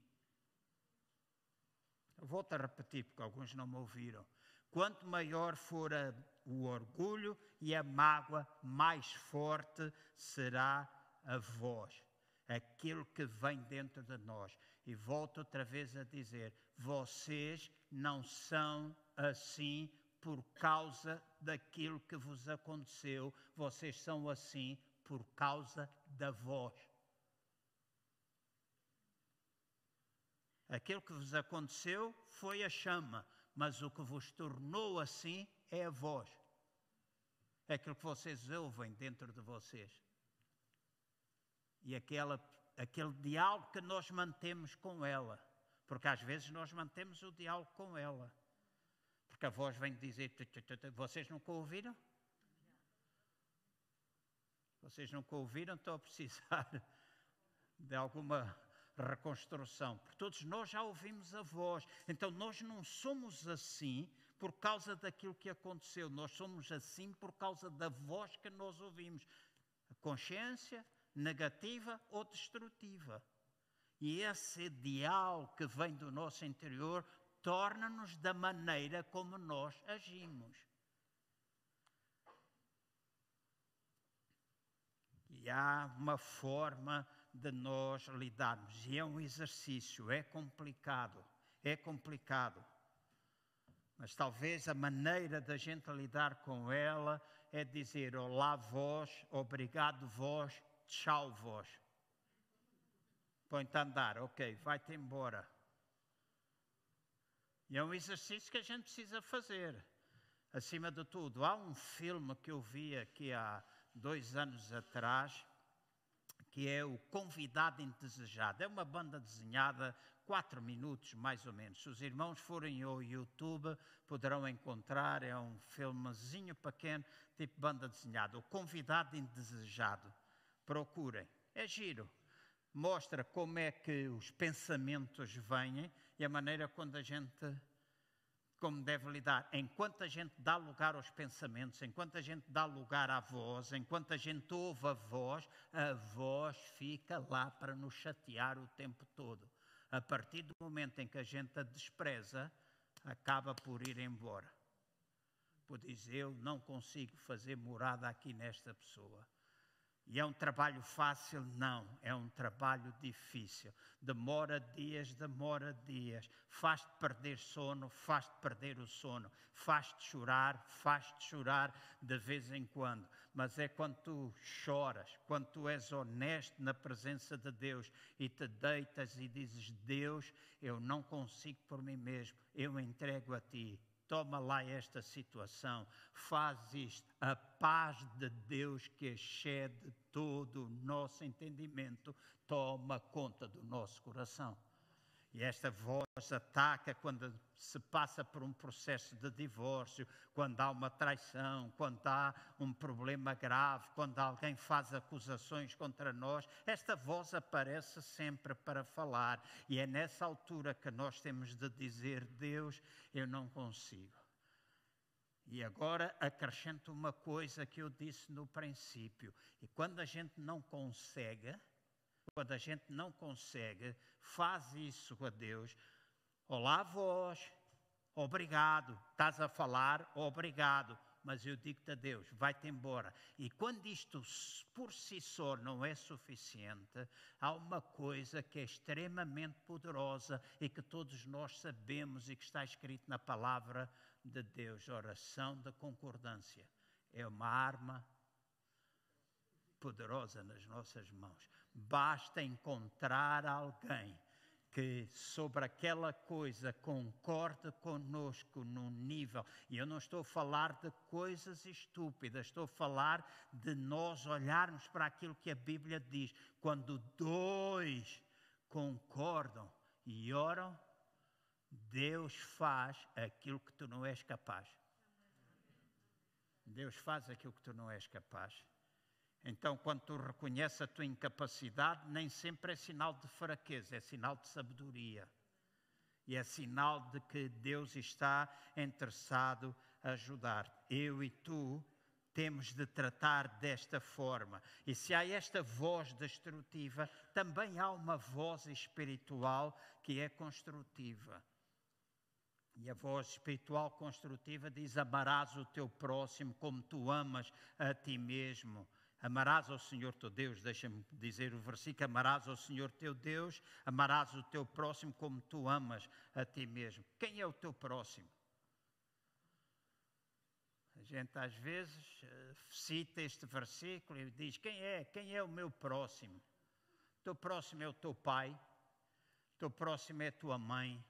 Volto a repetir, porque alguns não me ouviram. Quanto maior for a, o orgulho e a mágoa, mais forte será a voz, aquilo que vem dentro de nós. E volto outra vez a dizer: vocês não são assim por causa daquilo que vos aconteceu, vocês são assim por causa da voz. Aquilo que vos aconteceu foi a chama, mas o que vos tornou assim é a voz. É aquilo que vocês ouvem dentro de vocês. E aquela, aquele diálogo que nós mantemos com ela. Porque às vezes nós mantemos o diálogo com ela que a voz vem dizer: Vocês nunca ouviram? Vocês nunca ouviram? Estão a precisar de alguma reconstrução. Porque todos nós já ouvimos a voz. Então nós não somos assim por causa daquilo que aconteceu. Nós somos assim por causa da voz que nós ouvimos. A consciência, negativa ou destrutiva. E esse ideal que vem do nosso interior torna-nos da maneira como nós agimos. E há uma forma de nós lidarmos, e é um exercício, é complicado, é complicado. Mas talvez a maneira da gente lidar com ela é dizer olá vós, obrigado vós, tchau vós. Põe-te a andar, ok, vai-te embora. E é um exercício que a gente precisa fazer. Acima de tudo, há um filme que eu vi aqui há dois anos atrás, que é o Convidado Indesejado. É uma banda desenhada, quatro minutos mais ou menos. Se os irmãos forem ao YouTube, poderão encontrar. É um filmezinho pequeno, tipo banda desenhada. O Convidado Indesejado. Procurem. É giro mostra como é que os pensamentos vêm e a maneira quando a gente como deve lidar. Enquanto a gente dá lugar aos pensamentos, enquanto a gente dá lugar à voz, enquanto a gente ouve a voz, a voz fica lá para nos chatear o tempo todo. A partir do momento em que a gente a despreza, acaba por ir embora. Por dizer, eu não consigo fazer morada aqui nesta pessoa. E é um trabalho fácil? Não, é um trabalho difícil. Demora dias, demora dias. Faz-te perder sono, faz-te perder o sono. Faz-te chorar, faz-te chorar de vez em quando. Mas é quando tu choras, quando tu és honesto na presença de Deus e te deitas e dizes: Deus, eu não consigo por mim mesmo, eu entrego a ti toma lá esta situação, faz isto. A paz de Deus que excede todo o nosso entendimento toma conta do nosso coração. E esta voz ataca quando se passa por um processo de divórcio, quando há uma traição, quando há um problema grave, quando alguém faz acusações contra nós. Esta voz aparece sempre para falar. E é nessa altura que nós temos de dizer: Deus, eu não consigo. E agora acrescento uma coisa que eu disse no princípio. E quando a gente não consegue, quando a gente não consegue, faz isso a Deus. Olá, vós, obrigado. Estás a falar, obrigado. Mas eu digo-te a Deus, vai-te embora. E quando isto por si só não é suficiente, há uma coisa que é extremamente poderosa e que todos nós sabemos e que está escrito na palavra de Deus. Oração da concordância. É uma arma poderosa nas nossas mãos. Basta encontrar alguém que sobre aquela coisa concorde conosco num nível. E eu não estou a falar de coisas estúpidas, estou a falar de nós olharmos para aquilo que a Bíblia diz. Quando dois concordam e oram, Deus faz aquilo que tu não és capaz. Deus faz aquilo que tu não és capaz. Então, quando tu reconheces a tua incapacidade, nem sempre é sinal de fraqueza, é sinal de sabedoria. E é sinal de que Deus está interessado a ajudar. Eu e tu temos de tratar desta forma. E se há esta voz destrutiva, também há uma voz espiritual que é construtiva. E a voz espiritual construtiva diz: Amarás o teu próximo como tu amas a ti mesmo. Amarás ao Senhor teu Deus, deixa-me dizer o versículo: amarás ao Senhor teu Deus, amarás o teu próximo como tu amas a ti mesmo. Quem é o teu próximo? A gente às vezes eh, cita este versículo e diz: Quem é? Quem é o meu próximo? O teu próximo é o teu pai, o teu próximo é a tua mãe,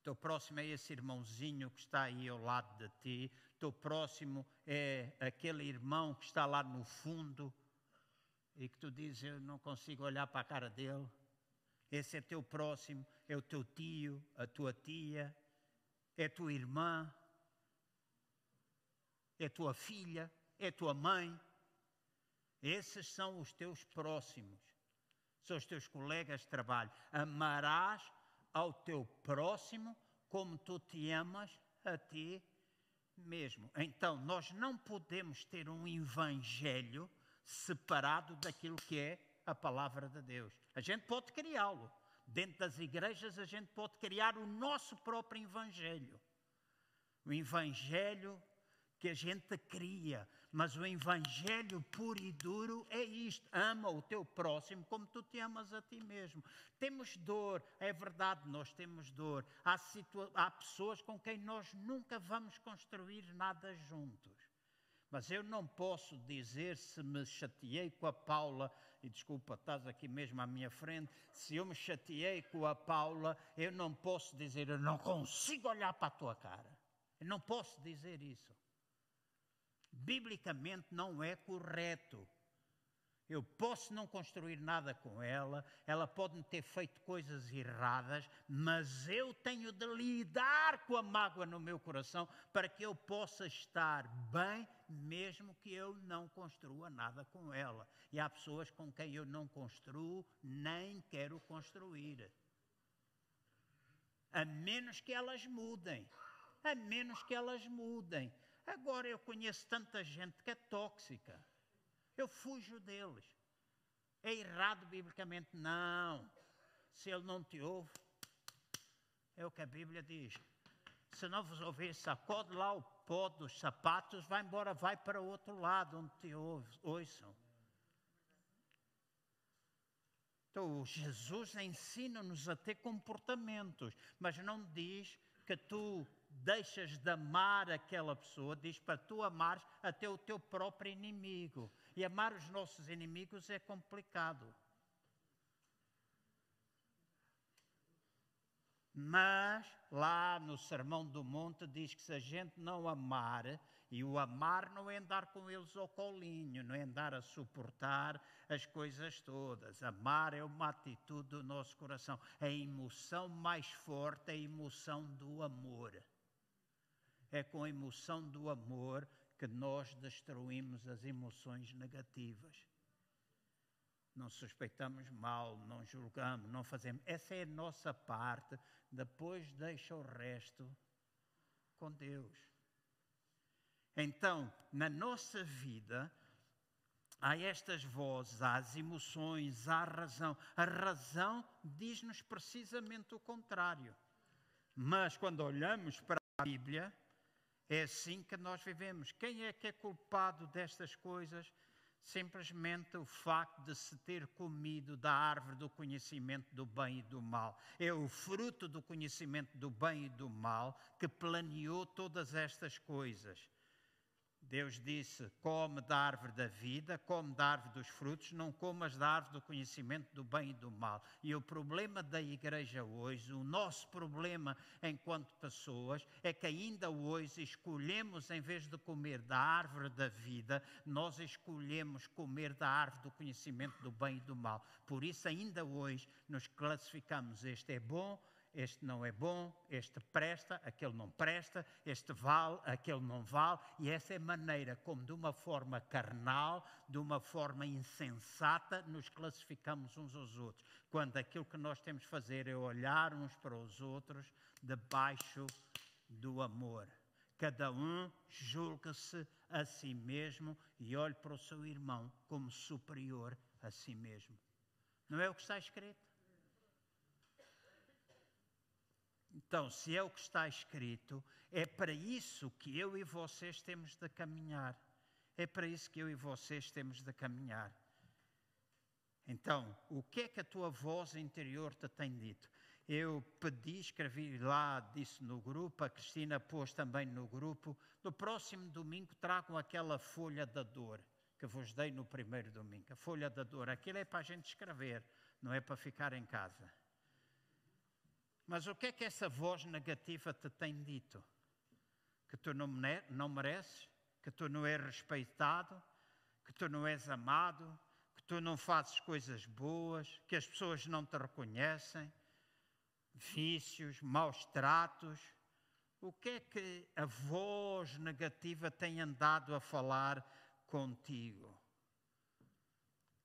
o teu próximo é esse irmãozinho que está aí ao lado de ti, teu próximo é aquele irmão que está lá no fundo e que tu dizes, eu não consigo olhar para a cara dele. Esse é teu próximo, é o teu tio, a tua tia, é tua irmã, é tua filha, é tua mãe. Esses são os teus próximos, são os teus colegas de trabalho. Amarás ao teu próximo como tu te amas a ti mesmo. Então, nós não podemos ter um evangelho separado daquilo que é a palavra de Deus. A gente pode criá-lo. Dentro das igrejas, a gente pode criar o nosso próprio evangelho. O evangelho que a gente cria, mas o evangelho puro e duro é isto: ama o teu próximo como tu te amas a ti mesmo. Temos dor, é verdade, nós temos dor. Há, há pessoas com quem nós nunca vamos construir nada juntos. Mas eu não posso dizer se me chateei com a Paula, e desculpa, estás aqui mesmo à minha frente, se eu me chateei com a Paula, eu não posso dizer, eu não consigo olhar para a tua cara. Eu não posso dizer isso. Biblicamente não é correto. Eu posso não construir nada com ela, ela pode me ter feito coisas erradas, mas eu tenho de lidar com a mágoa no meu coração para que eu possa estar bem, mesmo que eu não construa nada com ela. E há pessoas com quem eu não construo, nem quero construir. A menos que elas mudem. A menos que elas mudem. Agora eu conheço tanta gente que é tóxica. Eu fujo deles. É errado biblicamente? Não. Se ele não te ouve, é o que a Bíblia diz. Se não vos ouvir, sacode lá o pó dos sapatos, vai embora, vai para o outro lado onde te ouve, ouçam. Então, Jesus ensina-nos a ter comportamentos, mas não diz que tu deixas de amar aquela pessoa, diz para tu amares até o teu próprio inimigo. E amar os nossos inimigos é complicado. Mas lá no Sermão do Monte diz que se a gente não amar, e o amar não é andar com eles ao colinho, não é andar a suportar as coisas todas. Amar é uma atitude do nosso coração. A emoção mais forte é a emoção do amor. É com a emoção do amor que nós destruímos as emoções negativas. Não suspeitamos mal, não julgamos, não fazemos. Essa é a nossa parte. Depois deixa o resto com Deus. Então, na nossa vida, há estas vozes, há as emoções, há a razão. A razão diz-nos precisamente o contrário. Mas quando olhamos para a Bíblia, é assim que nós vivemos. Quem é que é culpado destas coisas? Simplesmente o facto de se ter comido da árvore do conhecimento do bem e do mal. É o fruto do conhecimento do bem e do mal que planeou todas estas coisas. Deus disse: come da árvore da vida, come da árvore dos frutos, não comas da árvore do conhecimento do bem e do mal. E o problema da igreja hoje, o nosso problema enquanto pessoas, é que ainda hoje escolhemos, em vez de comer da árvore da vida, nós escolhemos comer da árvore do conhecimento do bem e do mal. Por isso, ainda hoje, nos classificamos: este é bom, este não é bom, este presta, aquele não presta, este vale, aquele não vale, e essa é a maneira como, de uma forma carnal, de uma forma insensata, nos classificamos uns aos outros, quando aquilo que nós temos de fazer é olhar uns para os outros debaixo do amor. Cada um julga-se a si mesmo e olhe para o seu irmão como superior a si mesmo. Não é o que está escrito? Então, se é o que está escrito, é para isso que eu e vocês temos de caminhar. É para isso que eu e vocês temos de caminhar. Então, o que é que a tua voz interior te tem dito? Eu pedi, escrevi lá, disse no grupo, a Cristina pôs também no grupo. No próximo domingo tragam aquela folha da dor que vos dei no primeiro domingo. A folha da dor. Aquilo é para a gente escrever, não é para ficar em casa. Mas o que é que essa voz negativa te tem dito? Que tu não, mereces, que tu não és respeitado, que tu não és amado, que tu não fazes coisas boas, que as pessoas não te reconhecem, vícios, maus tratos. O que é que a voz negativa tem andado a falar contigo?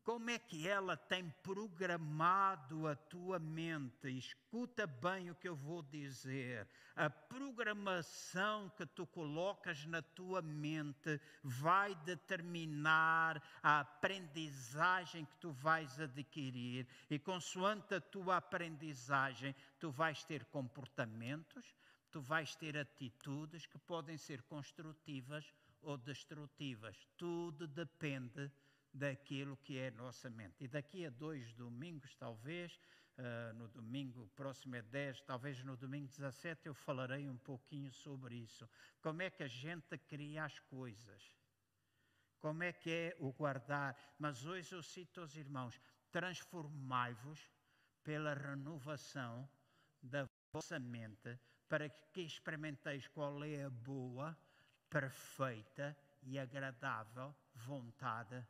Como é que ela tem programado a tua mente? Escuta bem o que eu vou dizer. A programação que tu colocas na tua mente vai determinar a aprendizagem que tu vais adquirir, e consoante a tua aprendizagem, tu vais ter comportamentos, tu vais ter atitudes que podem ser construtivas ou destrutivas. Tudo depende daquilo que é nossa mente. E daqui a dois domingos, talvez, uh, no domingo próximo é 10, talvez no domingo 17, eu falarei um pouquinho sobre isso. Como é que a gente cria as coisas? Como é que é o guardar? Mas hoje eu cito aos irmãos: transformai-vos pela renovação da vossa mente, para que experimenteis qual é a boa, perfeita e agradável vontade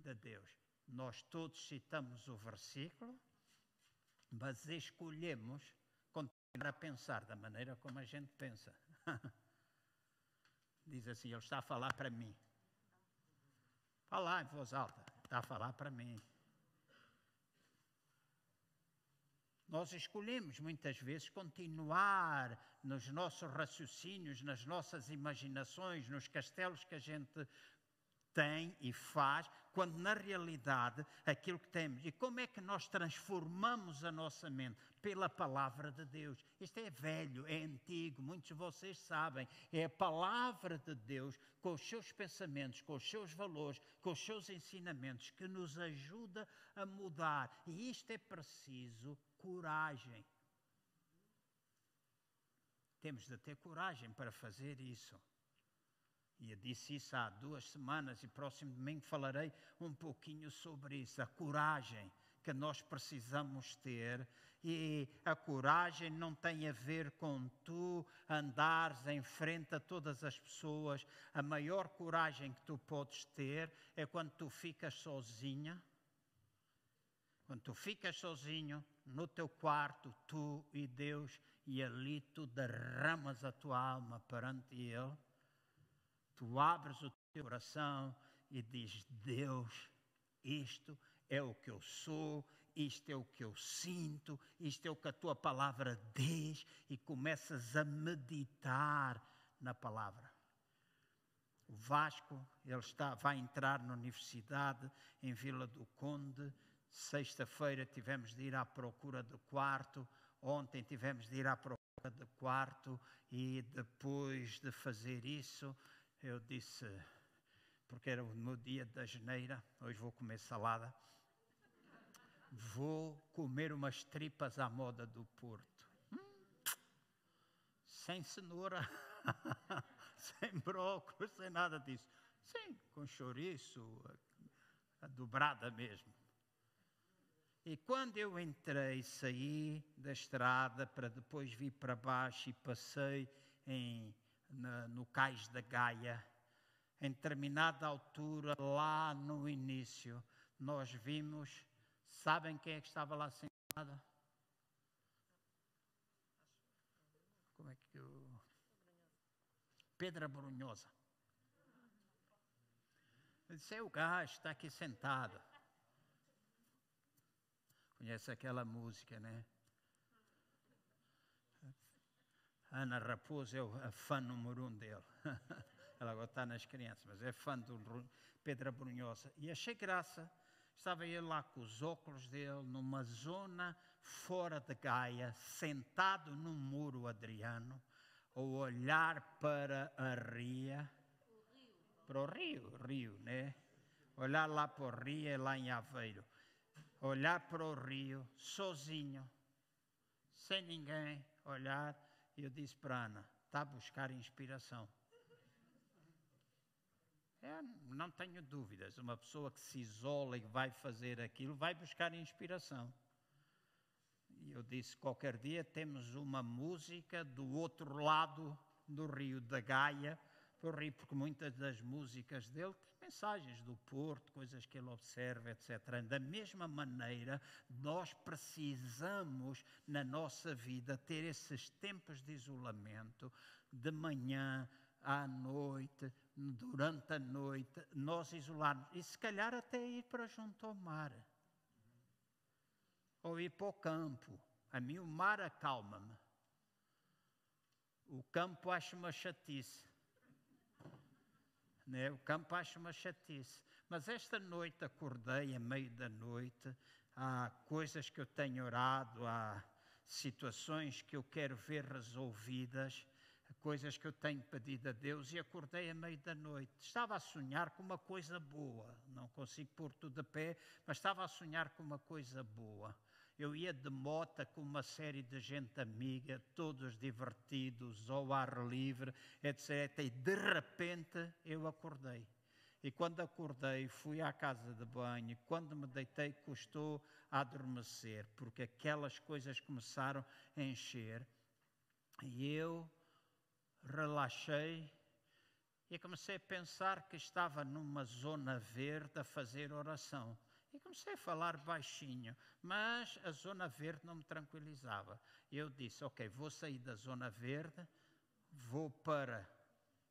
de Deus. Nós todos citamos o versículo, mas escolhemos continuar a pensar da maneira como a gente pensa. Diz assim: Ele está a falar para mim. Falar em voz alta, está a falar para mim. Nós escolhemos muitas vezes continuar nos nossos raciocínios, nas nossas imaginações, nos castelos que a gente tem e faz, quando na realidade aquilo que temos. E como é que nós transformamos a nossa mente? Pela palavra de Deus. Isto é velho, é antigo, muitos de vocês sabem. É a palavra de Deus com os seus pensamentos, com os seus valores, com os seus ensinamentos que nos ajuda a mudar. E isto é preciso coragem. Temos de ter coragem para fazer isso. E eu disse isso há duas semanas e próximo domingo falarei um pouquinho sobre isso, a coragem que nós precisamos ter. E a coragem não tem a ver com tu andares em frente a todas as pessoas. A maior coragem que tu podes ter é quando tu ficas sozinha. Quando tu ficas sozinho no teu quarto, tu e Deus, e ali tu derramas a tua alma perante Ele tu abres o teu coração e diz: Deus, isto é o que eu sou, isto é o que eu sinto, isto é o que a tua palavra diz, e começas a meditar na palavra. O Vasco, ele está, vai entrar na universidade em Vila do Conde. Sexta-feira tivemos de ir à procura do quarto. Ontem tivemos de ir à procura do quarto e depois de fazer isso, eu disse, porque era o meu dia da geneira, hoje vou comer salada, vou comer umas tripas à moda do Porto. Hum, sem cenoura, sem brócolis, sem nada disso. Sim, com chouriço, a dobrada mesmo. E quando eu entrei, saí da estrada para depois vir para baixo e passei em na, no cais da Gaia, em determinada altura, lá no início, nós vimos, sabem quem é que estava lá sentada? Como é que eu... Pedra Brunhosa. Eu disse, é o gajo, está aqui sentado. Conhece aquela música, né? Ana Raposo é a fã número um dele. Ela agora está nas crianças, mas é fã do Pedro Brunhosa. E achei graça. Estava ele lá com os óculos dele, numa zona fora de Gaia, sentado num muro adriano, a olhar para a ria. Para o rio, rio, né? Olhar lá para o rio, lá em Aveiro. Olhar para o rio, sozinho, sem ninguém, olhar e eu disse para Ana: está a buscar inspiração. É, não tenho dúvidas, uma pessoa que se isola e vai fazer aquilo vai buscar inspiração. E eu disse: qualquer dia temos uma música do outro lado do Rio da Gaia, do Rio, porque muitas das músicas dele mensagens do Porto, coisas que ele observa, etc. Da mesma maneira, nós precisamos na nossa vida ter esses tempos de isolamento, de manhã à noite, durante a noite, nós isolarmos, e se calhar até ir para junto ao mar, ou ir para o campo. A mim o mar acalma-me. O campo acho uma chatice. Né? O campo acho uma chatice. Mas esta noite acordei, a meio da noite, há coisas que eu tenho orado, há situações que eu quero ver resolvidas coisas que eu tenho pedido a Deus e acordei à meia da noite. Estava a sonhar com uma coisa boa. Não consigo pôr tudo a pé, mas estava a sonhar com uma coisa boa. Eu ia de mota com uma série de gente amiga, todos divertidos, ao ar livre, etc. E de repente eu acordei. E quando acordei, fui à casa de banho. Quando me deitei, custou a adormecer, porque aquelas coisas começaram a encher. E eu relaxei e comecei a pensar que estava numa zona verde a fazer oração. E comecei a falar baixinho, mas a zona verde não me tranquilizava. Eu disse: Ok, vou sair da zona verde, vou para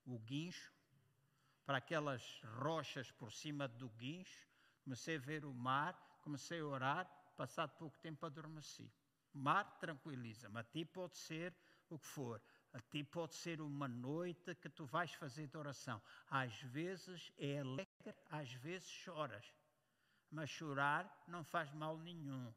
o guincho, para aquelas rochas por cima do guincho. Comecei a ver o mar, comecei a orar. Passado pouco tempo adormeci. Mar tranquiliza-me. A ti pode ser o que for. A ti pode ser uma noite que tu vais fazer de oração. Às vezes é alegre, às vezes choras. Mas chorar não faz mal nenhum.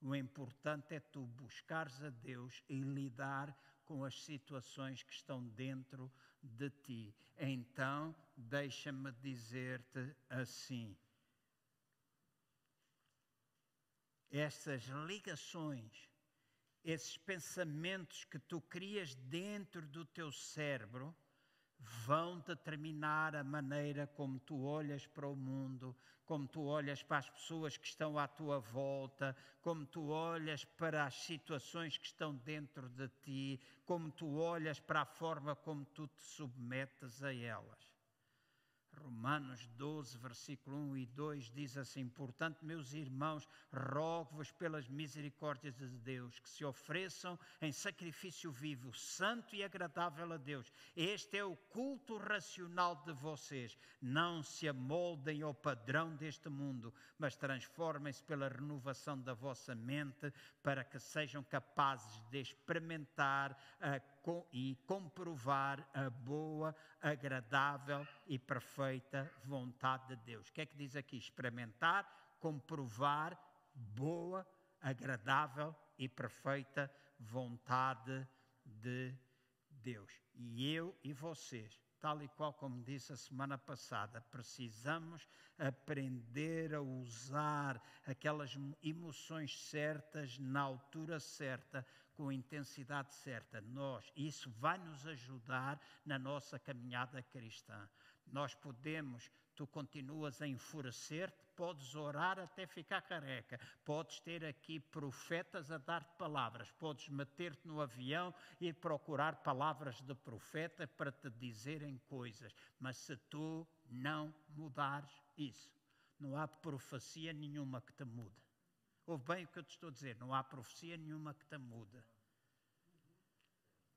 O importante é tu buscares a Deus e lidar com as situações que estão dentro de ti. Então, deixa-me dizer-te assim: essas ligações esses pensamentos que tu crias dentro do teu cérebro vão determinar a maneira como tu olhas para o mundo, como tu olhas para as pessoas que estão à tua volta, como tu olhas para as situações que estão dentro de ti, como tu olhas para a forma como tu te submetes a elas. Romanos 12, versículo 1 e 2 diz assim: Portanto, meus irmãos, rogo-vos pelas misericórdias de Deus que se ofereçam em sacrifício vivo, santo e agradável a Deus. Este é o culto racional de vocês. Não se amoldem ao padrão deste mundo, mas transformem-se pela renovação da vossa mente, para que sejam capazes de experimentar a e comprovar a boa, agradável e perfeita vontade de Deus. O que é que diz aqui? Experimentar, comprovar boa, agradável e perfeita vontade de Deus. E eu e vocês tal e qual como disse a semana passada, precisamos aprender a usar aquelas emoções certas na altura certa, com a intensidade certa. Nós, isso vai nos ajudar na nossa caminhada cristã. Nós podemos, tu continuas a enfurecer-te, podes orar até ficar careca, podes ter aqui profetas a dar-te palavras, podes meter-te no avião e procurar palavras de profeta para te dizerem coisas, mas se tu não mudares isso, não há profecia nenhuma que te mude. Ouve bem o que eu te estou a dizer, não há profecia nenhuma que te mude.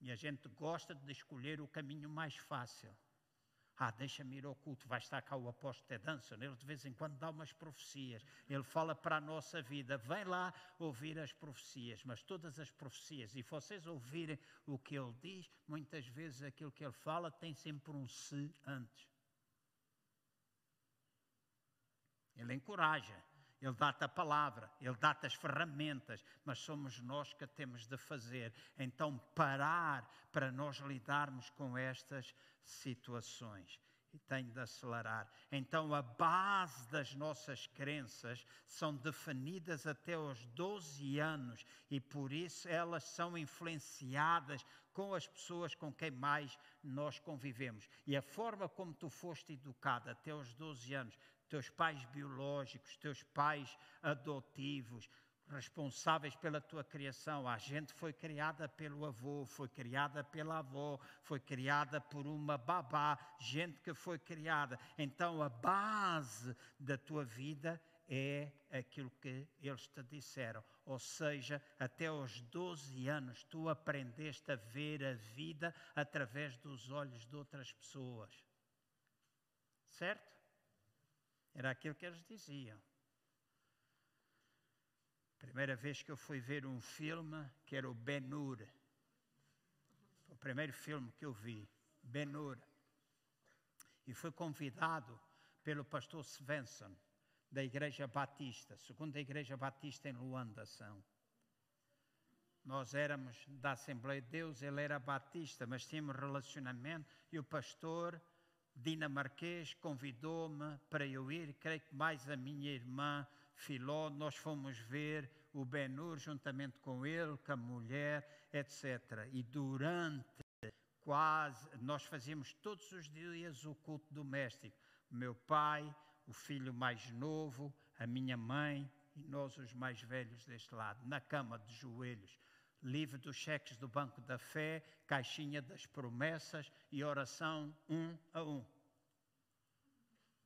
E a gente gosta de escolher o caminho mais fácil. Ah, deixa-me ir ao culto, vai estar cá o apóstolo Ted Danson. Ele de vez em quando dá umas profecias. Ele fala para a nossa vida. Vem lá ouvir as profecias, mas todas as profecias, e vocês ouvirem o que ele diz, muitas vezes aquilo que ele fala tem sempre um se antes. Ele encoraja, ele dá-te a palavra, Ele dá-te as ferramentas, mas somos nós que temos de fazer. Então, parar para nós lidarmos com estas situações. E tenho de acelerar. Então, a base das nossas crenças são definidas até aos 12 anos e por isso elas são influenciadas com as pessoas com quem mais nós convivemos. E a forma como tu foste educada até aos 12 anos teus pais biológicos, teus pais adotivos, responsáveis pela tua criação. A gente foi criada pelo avô, foi criada pela avó, foi criada por uma babá, gente que foi criada. Então a base da tua vida é aquilo que eles te disseram. Ou seja, até aos 12 anos tu aprendeste a ver a vida através dos olhos de outras pessoas. Certo? Era aquilo que eles diziam. Primeira vez que eu fui ver um filme que era o Ben-Hur. O primeiro filme que eu vi, Ben-Hur. E fui convidado pelo pastor Svensson da Igreja Batista, segunda Igreja Batista em Luanda são. Nós éramos da Assembleia de Deus, ele era batista, mas tínhamos relacionamento e o pastor dinamarquês convidou-me para eu ir, creio que mais a minha irmã Filó, nós fomos ver o Ben-Hur juntamente com ele, com a mulher, etc. E durante quase, nós fazíamos todos os dias o culto doméstico. Meu pai, o filho mais novo, a minha mãe e nós, os mais velhos deste lado, na cama de joelhos, livre dos cheques do Banco da Fé, caixinha das promessas e oração um a um.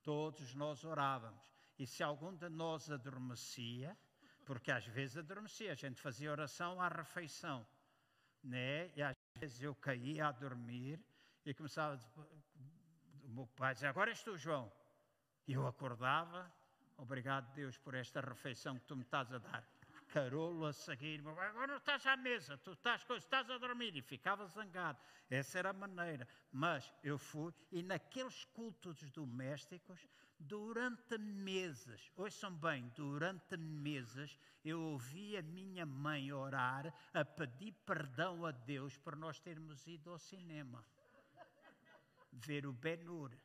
Todos nós orávamos. E se algum de nós adormecia, porque às vezes adormecia, a gente fazia oração à refeição, né? E às vezes eu caía a dormir e começava, o meu pai dizia, agora és tu, João. E eu acordava, obrigado Deus por esta refeição que tu me estás a dar. Carolo a seguir, agora não estás à mesa, tu estás, estás a dormir e ficava zangado. Essa era a maneira. Mas eu fui, e naqueles cultos domésticos, durante meses, ouçam bem, durante meses, eu ouvi a minha mãe orar a pedir perdão a Deus por nós termos ido ao cinema ver o Ben-Hur.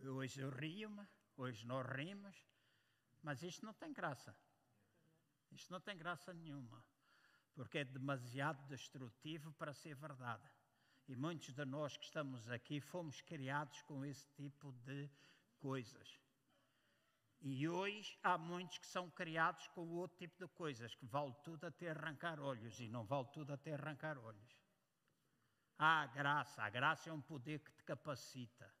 Hoje eu rio-me, hoje nós rimos, mas isto não tem graça. Isto não tem graça nenhuma, porque é demasiado destrutivo para ser verdade. E muitos de nós que estamos aqui fomos criados com esse tipo de coisas. E hoje há muitos que são criados com outro tipo de coisas, que vale tudo até arrancar olhos, e não vale tudo até arrancar olhos. Há a graça, a graça é um poder que te capacita.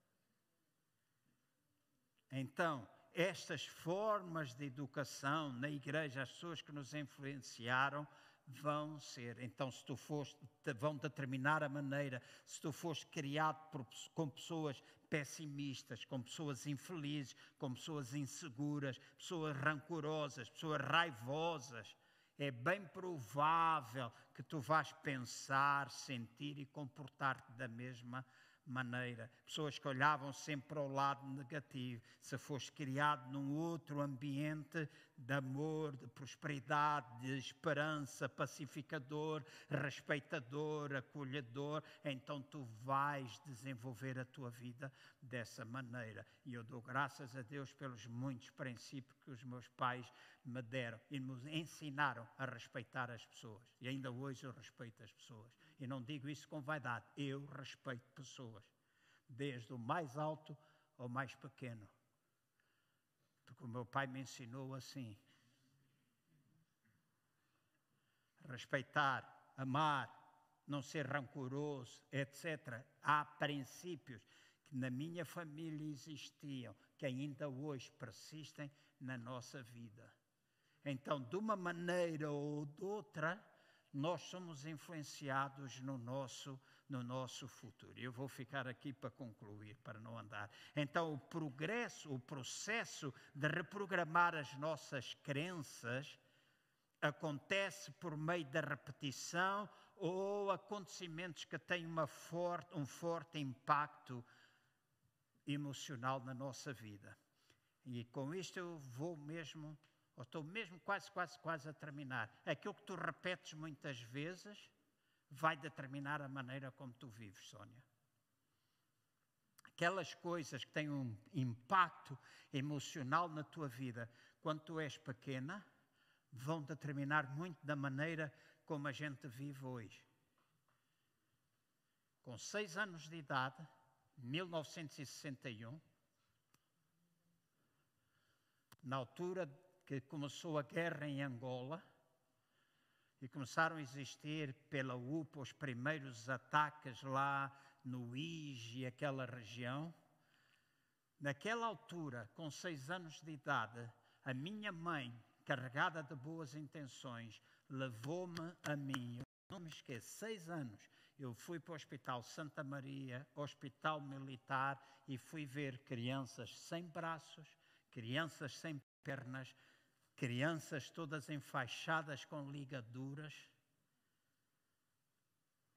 Então, estas formas de educação na igreja, as pessoas que nos influenciaram, vão ser. Então, se tu foste, vão determinar a maneira, se tu foste criado por, com pessoas pessimistas, com pessoas infelizes, com pessoas inseguras, pessoas rancorosas, pessoas raivosas, é bem provável que tu vais pensar, sentir e comportar-te da mesma maneira maneira. Pessoas que olhavam sempre para o lado negativo. Se foste criado num outro ambiente de amor, de prosperidade, de esperança, pacificador, respeitador, acolhedor, então tu vais desenvolver a tua vida dessa maneira. E eu dou graças a Deus pelos muitos princípios que os meus pais me deram e me ensinaram a respeitar as pessoas. E ainda hoje eu respeito as pessoas. E não digo isso com vaidade, eu respeito pessoas, desde o mais alto ao mais pequeno. Porque o meu pai me ensinou assim: respeitar, amar, não ser rancoroso, etc. Há princípios que na minha família existiam, que ainda hoje persistem na nossa vida. Então, de uma maneira ou de outra, nós somos influenciados no nosso, no nosso futuro. Eu vou ficar aqui para concluir, para não andar. Então, o progresso, o processo de reprogramar as nossas crenças acontece por meio da repetição ou acontecimentos que têm uma forte, um forte impacto emocional na nossa vida. E com isto eu vou mesmo ou estou mesmo quase, quase, quase a terminar. Aquilo que tu repetes muitas vezes vai determinar a maneira como tu vives, Sónia. Aquelas coisas que têm um impacto emocional na tua vida quando tu és pequena vão determinar muito da maneira como a gente vive hoje. Com seis anos de idade, 1961, na altura que começou a guerra em Angola e começaram a existir pela UPA os primeiros ataques lá no IJ e aquela região. Naquela altura, com seis anos de idade, a minha mãe, carregada de boas intenções, levou-me a mim. Não me esqueço, seis anos, eu fui para o Hospital Santa Maria, Hospital Militar, e fui ver crianças sem braços, crianças sem pernas, crianças todas enfaixadas com ligaduras.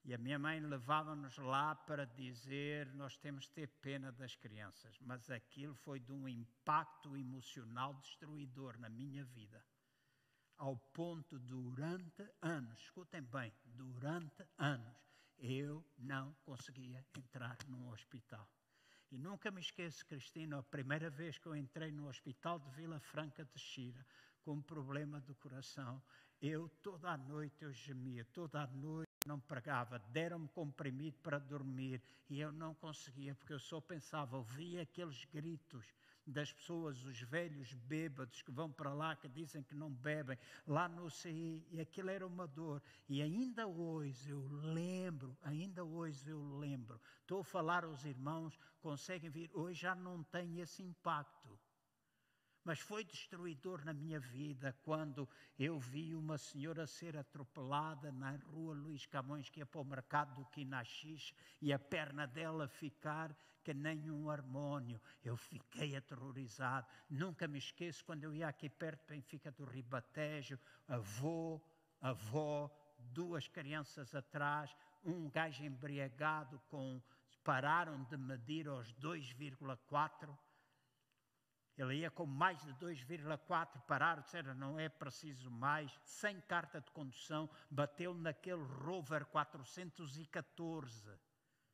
E a minha mãe levava-nos lá para dizer: nós temos que ter pena das crianças. Mas aquilo foi de um impacto emocional destruidor na minha vida. Ao ponto, durante anos, escutem bem, durante anos, eu não conseguia entrar num hospital. E nunca me esqueço, Cristina, a primeira vez que eu entrei no hospital de Vila Franca de Xira, com problema do coração, eu toda a noite eu gemia, toda a noite não pregava, deram-me comprimido para dormir e eu não conseguia, porque eu só pensava, ouvia aqueles gritos das pessoas, os velhos bêbados que vão para lá, que dizem que não bebem, lá no CI, e aquilo era uma dor. E ainda hoje eu lembro, ainda hoje eu lembro. Estou a falar aos irmãos, conseguem vir, hoje já não tem esse impacto. Mas foi destruidor na minha vida quando eu vi uma senhora ser atropelada na rua Luís Camões, que ia para o mercado do Quinaxix, e a perna dela ficar que nem um harmônio. Eu fiquei aterrorizado. Nunca me esqueço quando eu ia aqui perto Benfica do Ribatejo, avô, avó, duas crianças atrás, um gajo embriagado com. Pararam de medir aos 2,4 ele ia com mais de 2,4, pararam, disseram não é preciso mais, sem carta de condução, bateu naquele Rover 414.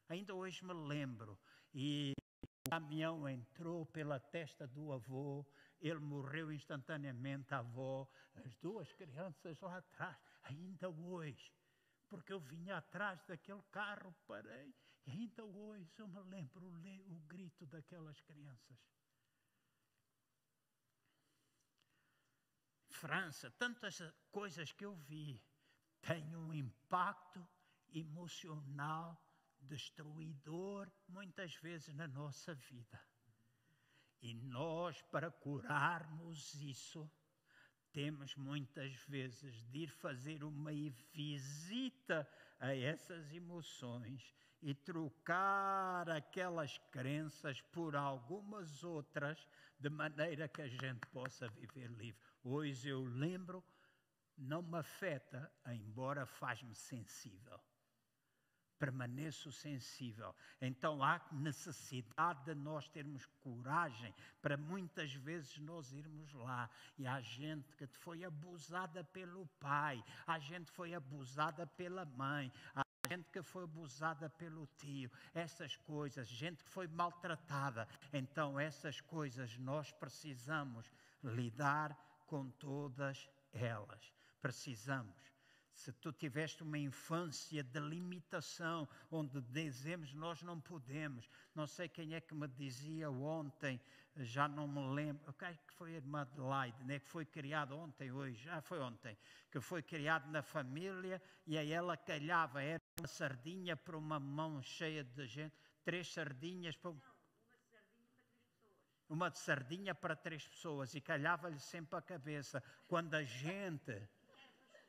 Ainda hoje me lembro. E o caminhão entrou pela testa do avô, ele morreu instantaneamente, a avó, as duas crianças lá atrás, ainda hoje. Porque eu vinha atrás daquele carro, parei, e ainda hoje eu me lembro o, o grito daquelas crianças. França, tantas coisas que eu vi, têm um impacto emocional destruidor muitas vezes na nossa vida. E nós, para curarmos isso, temos muitas vezes de ir fazer uma visita a essas emoções e trocar aquelas crenças por algumas outras, de maneira que a gente possa viver livre. Hoje eu lembro, não me afeta, embora faz-me sensível. Permaneço sensível. Então há necessidade de nós termos coragem para muitas vezes nós irmos lá. E há gente que foi abusada pelo pai, há gente que foi abusada pela mãe, gente que foi abusada pelo tio, essas coisas, gente que foi maltratada. Então, essas coisas nós precisamos lidar com todas elas. Precisamos. Se tu tiveste uma infância de limitação, onde dizemos nós não podemos, não sei quem é que me dizia ontem, já não me lembro, o que foi a irmã Adelaide, né, que foi criada ontem, hoje, já foi ontem, que foi criado na família e a ela calhava, era uma sardinha para uma mão cheia de gente, três sardinhas para uma sardinha para três pessoas e calhava-lhe sempre a cabeça. Quando a gente.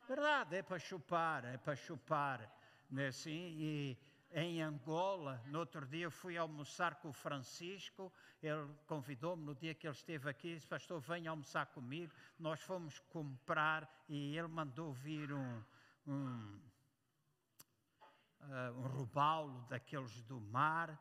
Verdade, é para chupar, é para chupar. Né, assim, e em Angola, no outro dia fui almoçar com o Francisco, ele convidou-me no dia que ele esteve aqui, disse, pastor, venha almoçar comigo. Nós fomos comprar e ele mandou vir um, um, uh, um robalo daqueles do mar,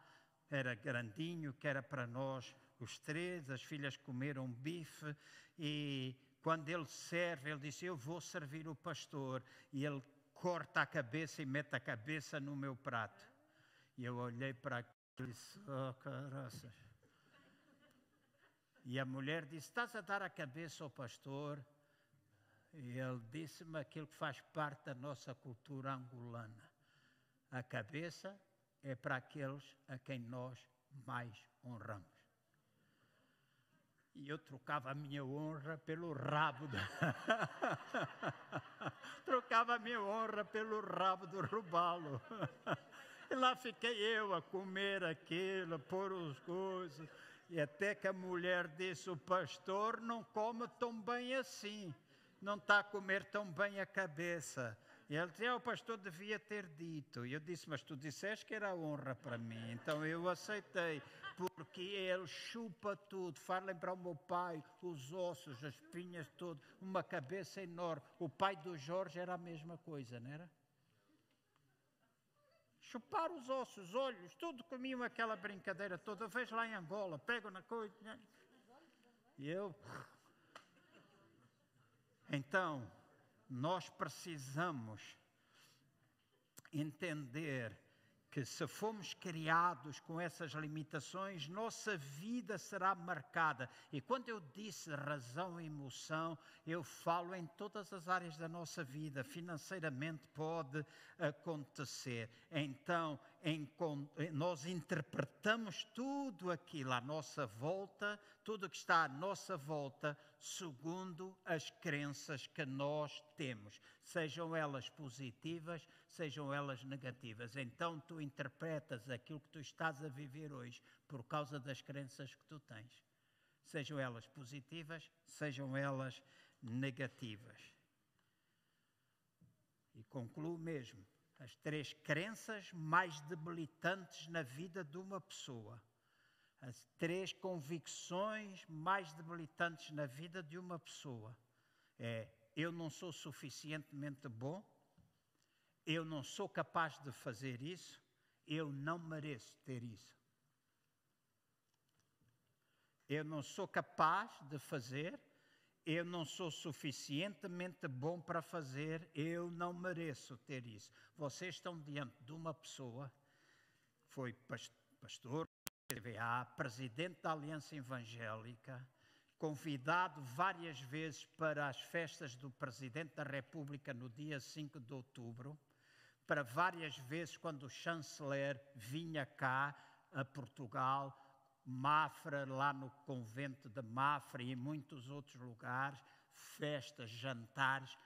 era grandinho, que era para nós os três, as filhas comeram bife e quando ele serve, ele disse: Eu vou servir o pastor. E ele corta a cabeça e mete a cabeça no meu prato. E eu olhei para aquilo e disse: Oh, caraças. E a mulher disse: Estás a dar a cabeça ao pastor? E ele disse-me aquilo que faz parte da nossa cultura angolana. A cabeça é para aqueles a quem nós mais honramos e eu trocava a minha honra pelo rabo. Da... trocava a minha honra pelo rabo do robalo. e lá fiquei eu a comer aquilo, a pôr as coisas. E até que a mulher disse: O pastor não come tão bem assim, não está a comer tão bem a cabeça. E ele disse: ah, O pastor devia ter dito. E eu disse: Mas tu disseste que era honra para mim. Então eu aceitei, porque ele chupa tudo. Faz lembrar o meu pai, os ossos, as espinhas, tudo. Uma cabeça enorme. O pai do Jorge era a mesma coisa, não era? chupar os ossos, os olhos, tudo comiam aquela brincadeira toda. Vejo lá em Angola, pego na coisa. Né? E eu. Então, nós precisamos entender que se fomos criados com essas limitações, nossa vida será marcada. E quando eu disse razão e emoção, eu falo em todas as áreas da nossa vida. Financeiramente pode acontecer. Então, em, nós interpretamos tudo aquilo à nossa volta, tudo que está à nossa volta, segundo as crenças que nós temos, sejam elas positivas, sejam elas negativas. Então tu interpretas aquilo que tu estás a viver hoje por causa das crenças que tu tens, sejam elas positivas, sejam elas negativas. E concluo mesmo as três crenças mais debilitantes na vida de uma pessoa. As três convicções mais debilitantes na vida de uma pessoa é: eu não sou suficientemente bom, eu não sou capaz de fazer isso, eu não mereço ter isso. Eu não sou capaz de fazer, eu não sou suficientemente bom para fazer, eu não mereço ter isso. Vocês estão diante de uma pessoa, foi pastor, CVA, presidente da Aliança Evangélica, convidado várias vezes para as festas do Presidente da República no dia 5 de outubro, para várias vezes quando o chanceler vinha cá a Portugal Mafra, lá no convento de Mafra e em muitos outros lugares, festas, jantares,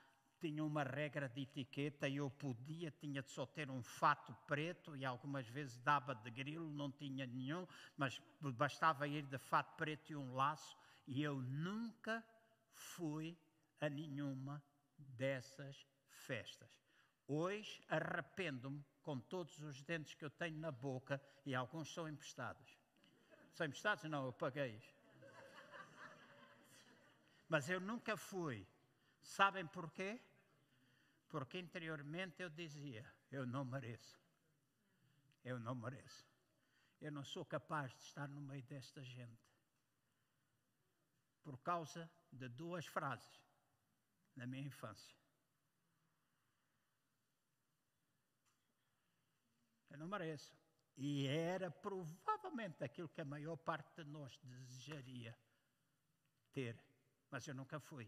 tinha uma regra de etiqueta e eu podia, tinha de só ter um fato preto e algumas vezes dava de grilo, não tinha nenhum, mas bastava ir de fato preto e um laço e eu nunca fui a nenhuma dessas festas. Hoje arrependo-me com todos os dentes que eu tenho na boca e alguns são emprestados. São emprestados? Não, eu paguei. Mas eu nunca fui. Sabem porquê? Porque interiormente eu dizia: eu não mereço. Eu não mereço. Eu não sou capaz de estar no meio desta gente. Por causa de duas frases na minha infância. Eu não mereço. E era provavelmente aquilo que a maior parte de nós desejaria ter, mas eu nunca fui.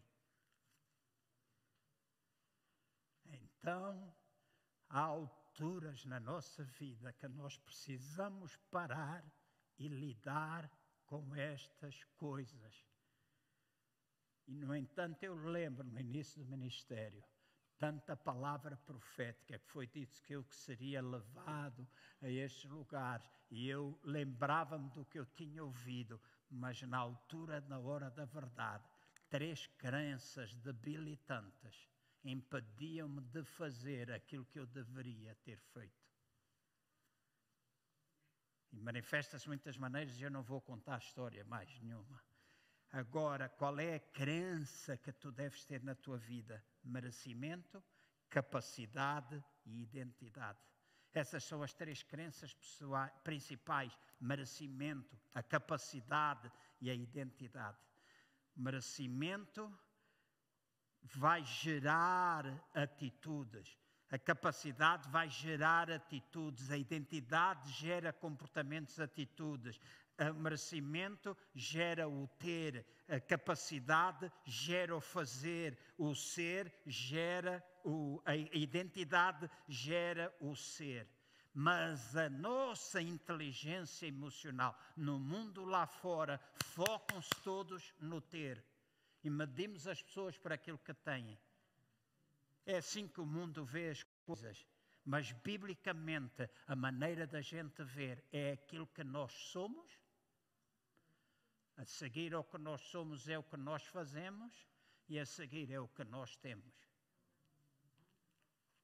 Então, há alturas na nossa vida que nós precisamos parar e lidar com estas coisas. E, no entanto, eu lembro no início do ministério, tanta palavra profética que foi dito que eu que seria levado a estes lugares e eu lembrava-me do que eu tinha ouvido, mas na altura, na hora da verdade, três crenças debilitantes impediam-me de fazer aquilo que eu deveria ter feito. E manifesta-se muitas maneiras e eu não vou contar a história mais nenhuma. Agora, qual é a crença que tu deves ter na tua vida? Merecimento, capacidade e identidade. Essas são as três crenças principais: merecimento, a capacidade e a identidade. Merecimento vai gerar atitudes, a capacidade vai gerar atitudes, a identidade gera comportamentos, atitudes, o merecimento gera o ter, a capacidade gera o fazer, o ser gera o, a identidade gera o ser. Mas a nossa inteligência emocional no mundo lá fora focam-se todos no ter e medimos as pessoas por aquilo que têm. É assim que o mundo vê as coisas. Mas, biblicamente, a maneira da gente ver é aquilo que nós somos A seguir ao que nós somos é o que nós fazemos e a seguir é o que nós temos.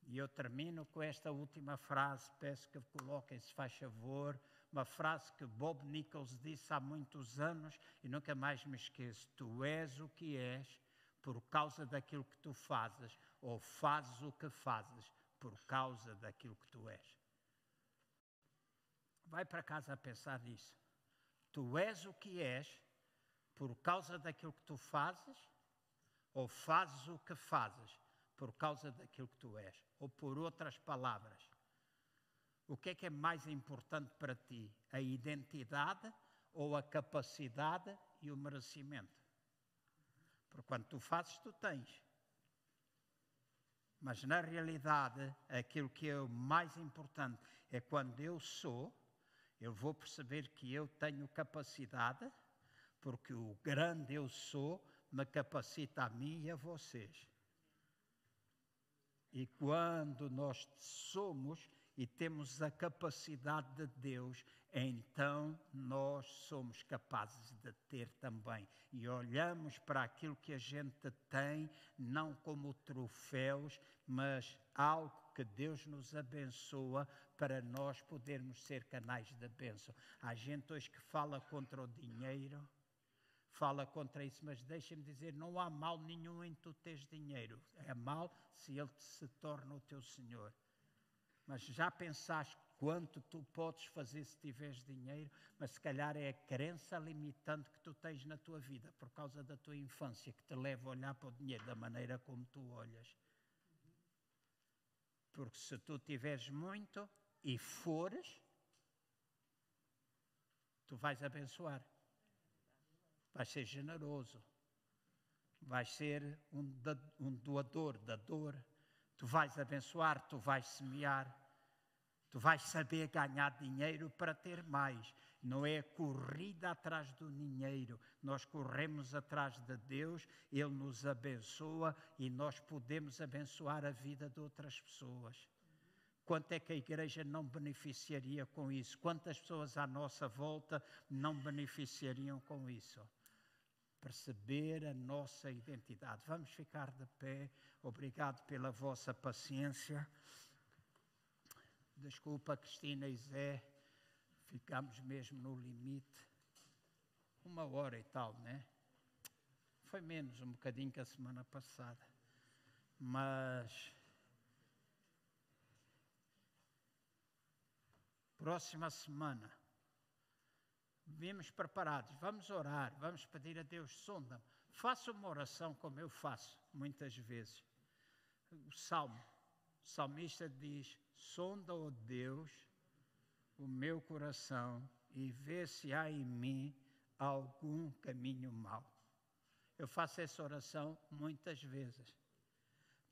E eu termino com esta última frase, peço que coloquem, se faz favor, uma frase que Bob Nichols disse há muitos anos e nunca mais me esqueço: Tu és o que és por causa daquilo que tu fazes, ou fazes o que fazes por causa daquilo que tu és. Vai para casa a pensar nisso. Tu és o que és por causa daquilo que tu fazes, ou fazes o que fazes por causa daquilo que tu és, ou por outras palavras. O que é que é mais importante para ti? A identidade ou a capacidade e o merecimento? Porque quando tu fazes, tu tens. Mas na realidade, aquilo que é o mais importante é quando eu sou, eu vou perceber que eu tenho capacidade, porque o grande eu sou me capacita a mim e a vocês. E quando nós somos e temos a capacidade de Deus, então nós somos capazes de ter também. E olhamos para aquilo que a gente tem, não como troféus, mas algo que Deus nos abençoa para nós podermos ser canais de bênção. Há gente hoje que fala contra o dinheiro fala contra isso, mas deixa-me dizer: não há mal nenhum em tu teres dinheiro. É mal se ele se torna o teu Senhor. Mas já pensaste quanto tu podes fazer se tiveres dinheiro, mas se calhar é a crença limitante que tu tens na tua vida por causa da tua infância que te leva a olhar para o dinheiro da maneira como tu olhas. Porque se tu tiveres muito e fores, tu vais abençoar. Vais ser generoso, vais ser um, doador, dador, tu vais abençoar, tu vais semear, tu vais saber ganhar dinheiro para ter mais. Não é corrida atrás do dinheiro, nós corremos atrás de Deus, Ele nos abençoa e nós podemos abençoar a vida de outras pessoas. Quanto é que a igreja não beneficiaria com isso? Quantas pessoas à nossa volta não beneficiariam com isso? perceber a nossa identidade. Vamos ficar de pé. Obrigado pela vossa paciência. Desculpa, Cristina e Zé, ficamos mesmo no limite. Uma hora e tal, né? Foi menos um bocadinho que a semana passada. Mas. Próxima semana Vimos preparados, vamos orar, vamos pedir a Deus, sonda-me. Faça uma oração como eu faço muitas vezes. O salmo, o salmista diz: sonda, ó oh Deus, o meu coração e vê se há em mim algum caminho mau. Eu faço essa oração muitas vezes,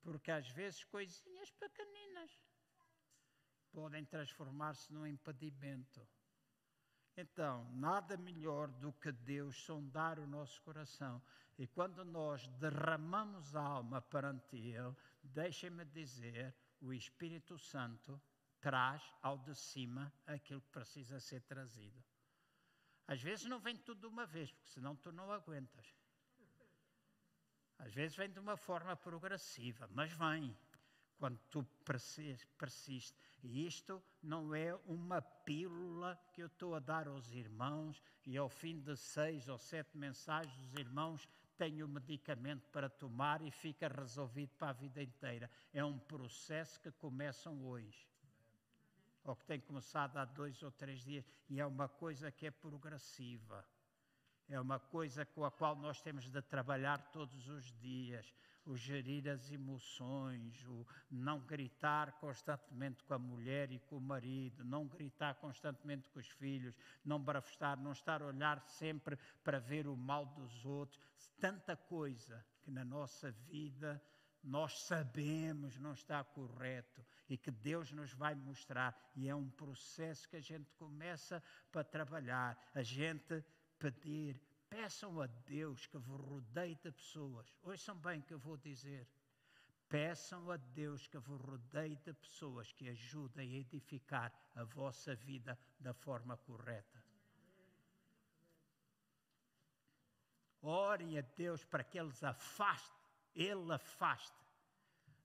porque às vezes coisinhas pequeninas podem transformar-se num impedimento então, nada melhor do que Deus sondar o nosso coração. E quando nós derramamos a alma perante Ele, deixem-me dizer, o Espírito Santo traz ao de cima aquilo que precisa ser trazido. Às vezes não vem tudo de uma vez, porque senão tu não aguentas. Às vezes vem de uma forma progressiva, mas vem quando tu persistes. E isto não é uma pílula que eu estou a dar aos irmãos e ao fim de seis ou sete mensagens os irmãos têm o medicamento para tomar e fica resolvido para a vida inteira. É um processo que começam hoje. Ou que tem começado há dois ou três dias e é uma coisa que é progressiva. É uma coisa com a qual nós temos de trabalhar todos os dias o gerir as emoções, o não gritar constantemente com a mulher e com o marido, não gritar constantemente com os filhos, não brafestar, não estar a olhar sempre para ver o mal dos outros. Tanta coisa que na nossa vida nós sabemos não está correto e que Deus nos vai mostrar. E é um processo que a gente começa para trabalhar, a gente pedir, Peçam a Deus que vos rodeie de pessoas. Ouçam bem o que eu vou dizer. Peçam a Deus que vos rodeie de pessoas que ajudem a edificar a vossa vida da forma correta. orem a Deus para que eles afaste, Ele afaste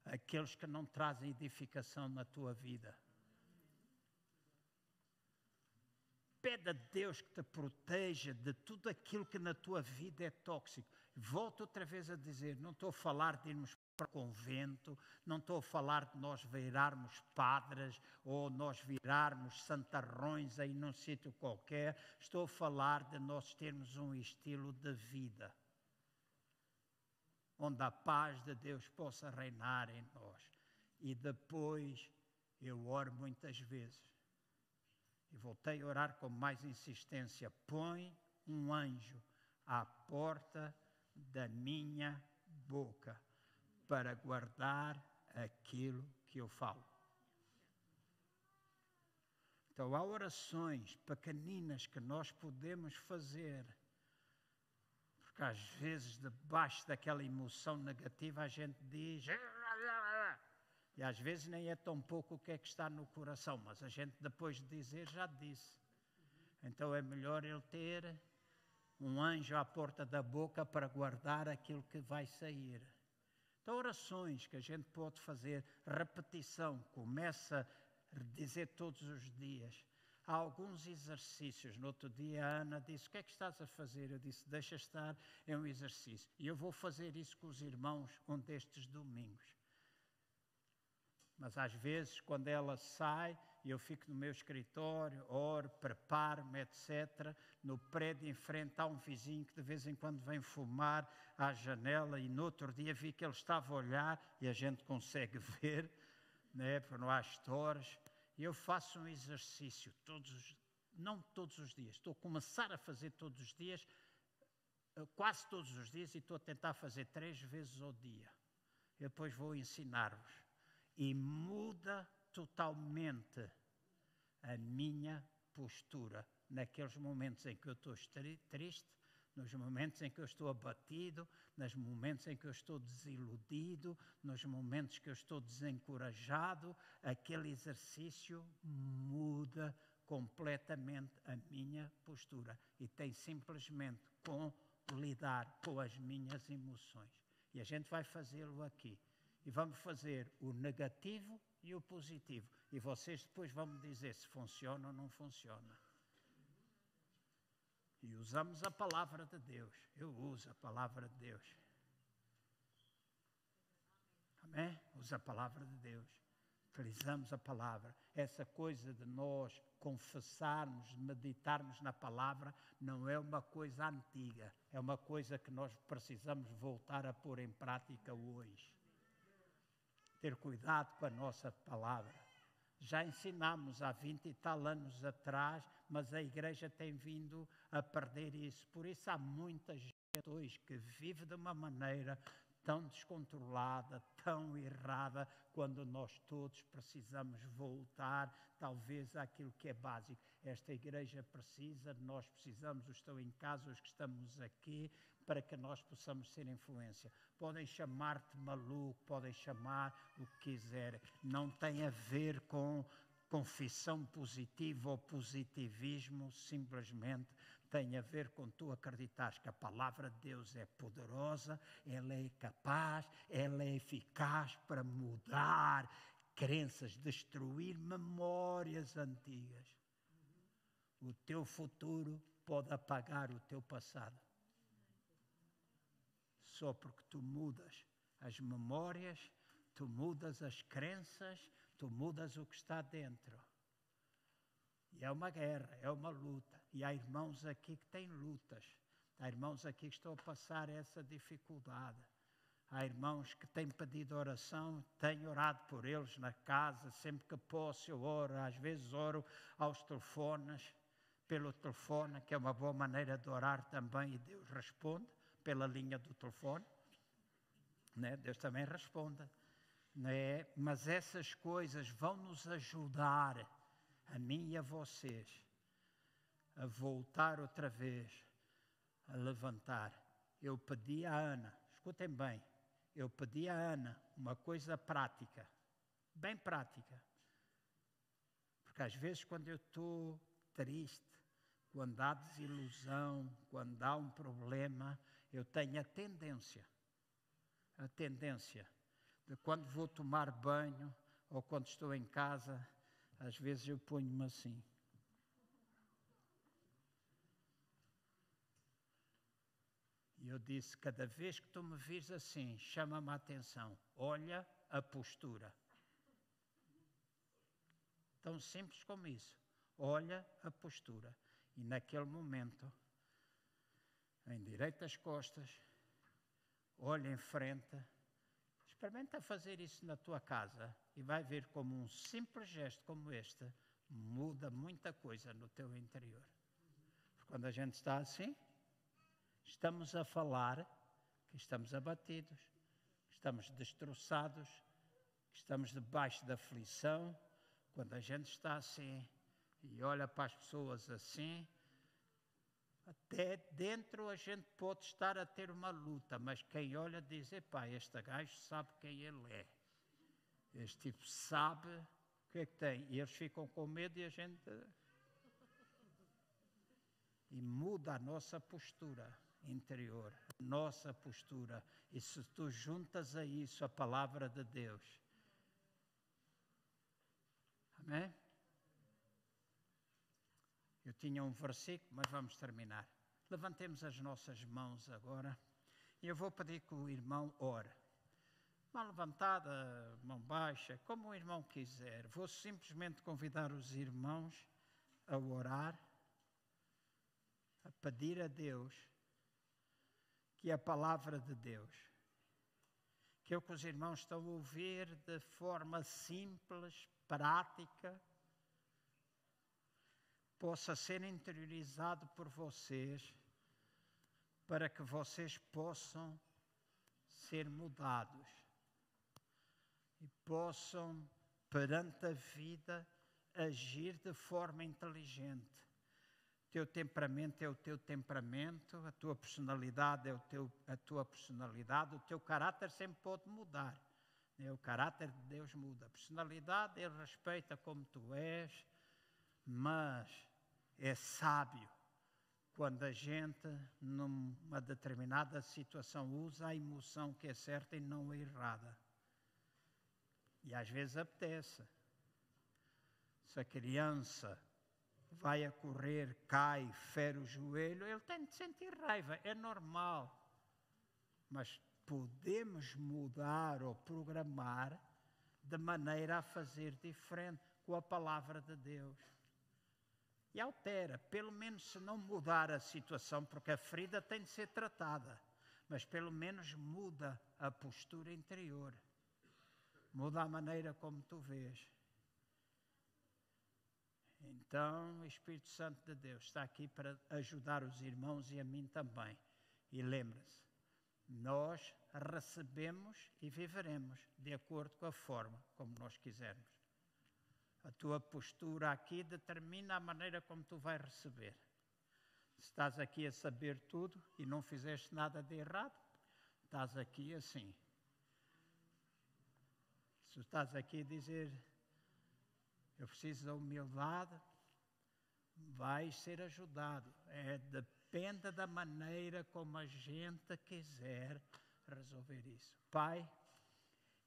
aqueles que não trazem edificação na tua vida. Pede a Deus que te proteja de tudo aquilo que na tua vida é tóxico. Volto outra vez a dizer: não estou a falar de irmos para o convento, não estou a falar de nós virarmos padres ou nós virarmos santarrões aí num sítio qualquer, estou a falar de nós termos um estilo de vida onde a paz de Deus possa reinar em nós. E depois eu oro muitas vezes. E voltei a orar com mais insistência: põe um anjo à porta da minha boca para guardar aquilo que eu falo. Então, há orações pequeninas que nós podemos fazer, porque às vezes, debaixo daquela emoção negativa, a gente diz. E às vezes nem é tão pouco o que é que está no coração, mas a gente depois de dizer já disse. Então é melhor ele ter um anjo à porta da boca para guardar aquilo que vai sair. Então, orações que a gente pode fazer, repetição, começa a dizer todos os dias. Há alguns exercícios. No outro dia, a Ana disse: O que é que estás a fazer? Eu disse: Deixa estar, é um exercício. E eu vou fazer isso com os irmãos um destes domingos. Mas às vezes, quando ela sai, eu fico no meu escritório, oro, preparo-me, etc. No prédio em frente há um vizinho que de vez em quando vem fumar à janela e no outro dia vi que ele estava a olhar e a gente consegue ver, né, porque não há stores. E eu faço um exercício todos os, não todos os dias, estou a começar a fazer todos os dias, eh, quase todos os dias, e estou a tentar fazer três vezes ao dia. Eu depois vou ensinar-vos e muda totalmente a minha postura naqueles momentos em que eu estou triste, nos momentos em que eu estou abatido, nos momentos em que eu estou desiludido, nos momentos que eu estou desencorajado, aquele exercício muda completamente a minha postura e tem simplesmente com lidar com as minhas emoções. E a gente vai fazê-lo aqui e vamos fazer o negativo e o positivo. E vocês depois vão me dizer se funciona ou não funciona. E usamos a palavra de Deus. Eu uso a palavra de Deus. Amém? Usa a palavra de Deus. Utilizamos a palavra. Essa coisa de nós confessarmos, meditarmos na palavra, não é uma coisa antiga. É uma coisa que nós precisamos voltar a pôr em prática hoje ter cuidado com a nossa palavra. Já ensinamos há 20 e tal anos atrás, mas a igreja tem vindo a perder isso. Por isso há muita gente hoje que vive de uma maneira tão descontrolada, tão errada, quando nós todos precisamos voltar, talvez, àquilo que é básico. Esta igreja precisa, nós precisamos, os que estão em casa, os que estamos aqui, para que nós possamos ser influência. Podem chamar-te maluco, podem chamar o que quiserem, não tem a ver com confissão positiva ou positivismo, simplesmente tem a ver com tu acreditares que a palavra de Deus é poderosa, ela é capaz, ela é eficaz para mudar crenças, destruir memórias antigas. O teu futuro pode apagar o teu passado só porque tu mudas as memórias, tu mudas as crenças, tu mudas o que está dentro. E é uma guerra, é uma luta. E há irmãos aqui que têm lutas. Há irmãos aqui que estão a passar essa dificuldade. Há irmãos que têm pedido oração, tenho orado por eles na casa, sempre que posso eu oro, às vezes oro aos telefones, pelo telefone, que é uma boa maneira de orar também, e Deus responde pela linha do telefone, né? Deus também responda. Né? Mas essas coisas vão nos ajudar, a mim e a vocês, a voltar outra vez, a levantar. Eu pedi a Ana, escutem bem, eu pedi a Ana uma coisa prática, bem prática. Porque às vezes, quando eu estou triste, quando há desilusão, quando há um problema, Eu tenho a tendência, a tendência de quando vou tomar banho ou quando estou em casa, às vezes eu ponho-me assim. E eu disse: cada vez que tu me vires assim, chama-me a atenção, olha a postura. Tão simples como isso. Olha a postura. E naquele momento, endireita as costas, olha em frente, experimenta fazer isso na tua casa e vai ver como um simples gesto como este muda muita coisa no teu interior. Porque quando a gente está assim, estamos a falar que estamos abatidos, que estamos destroçados, que estamos debaixo da aflição. Quando a gente está assim e olha para as pessoas assim, até dentro a gente pode estar a ter uma luta, mas quem olha diz: epá, este gajo sabe quem ele é. Este tipo sabe o que é que tem. E eles ficam com medo e a gente. E muda a nossa postura interior, nossa postura. E se tu juntas a isso a palavra de Deus, amém? Eu tinha um versículo, mas vamos terminar. Levantemos as nossas mãos agora e eu vou pedir que o irmão ore. Mão levantada, mão baixa, como o irmão quiser. Vou simplesmente convidar os irmãos a orar, a pedir a Deus que a palavra de Deus, que é o que os irmãos estão a ouvir de forma simples, prática, possa ser interiorizado por vocês, para que vocês possam ser mudados e possam, perante a vida, agir de forma inteligente teu temperamento é o teu temperamento, a tua personalidade é o teu, a tua personalidade, o teu caráter sempre pode mudar. Né? O caráter de Deus muda. A personalidade, Ele respeita como tu és, mas é sábio quando a gente, numa determinada situação, usa a emoção que é certa e não a errada. E às vezes apetece. Se a criança vai a correr, cai, fere o joelho, ele tem de sentir raiva, é normal. Mas podemos mudar ou programar de maneira a fazer diferente com a palavra de Deus. E altera, pelo menos se não mudar a situação, porque a ferida tem de ser tratada, mas pelo menos muda a postura interior, muda a maneira como tu vês. Então, o Espírito Santo de Deus está aqui para ajudar os irmãos e a mim também. E lembre-se, nós recebemos e viveremos de acordo com a forma como nós quisermos. A tua postura aqui determina a maneira como tu vais receber. Se estás aqui a saber tudo e não fizeste nada de errado, estás aqui assim. Se estás aqui a dizer, eu preciso da humildade, vai ser ajudado. É, depende da maneira como a gente quiser resolver isso. Pai,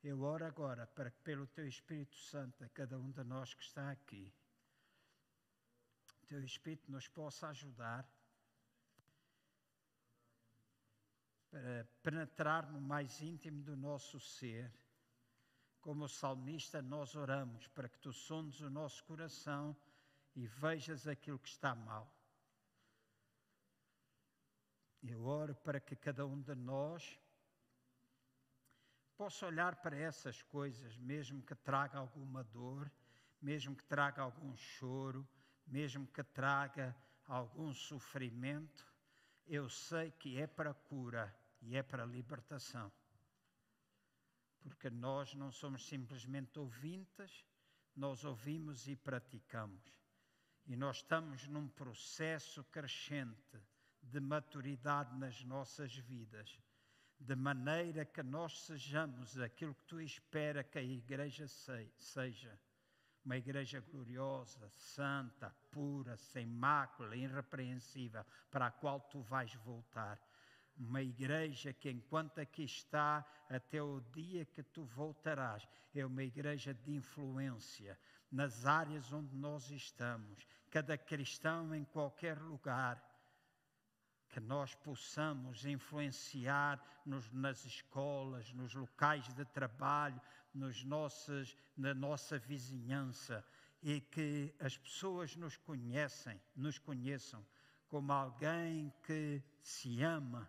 eu oro agora para que, pelo Teu Espírito Santo, a cada um de nós que está aqui, Teu Espírito nos possa ajudar para penetrar no mais íntimo do nosso ser como o salmista, nós oramos para que tu sondes o nosso coração e vejas aquilo que está mal. Eu oro para que cada um de nós possa olhar para essas coisas, mesmo que traga alguma dor, mesmo que traga algum choro, mesmo que traga algum sofrimento, eu sei que é para cura e é para libertação porque nós não somos simplesmente ouvintes, nós ouvimos e praticamos. E nós estamos num processo crescente de maturidade nas nossas vidas, de maneira que nós sejamos aquilo que tu espera que a igreja seja. Uma igreja gloriosa, santa, pura, sem mácula, irrepreensível, para a qual tu vais voltar uma igreja que, enquanto aqui está, até o dia que tu voltarás, é uma igreja de influência nas áreas onde nós estamos, cada cristão em qualquer lugar. Que nós possamos influenciar nos, nas escolas, nos locais de trabalho, nos nossos, na nossa vizinhança e que as pessoas nos conhecem, nos conheçam como alguém que se ama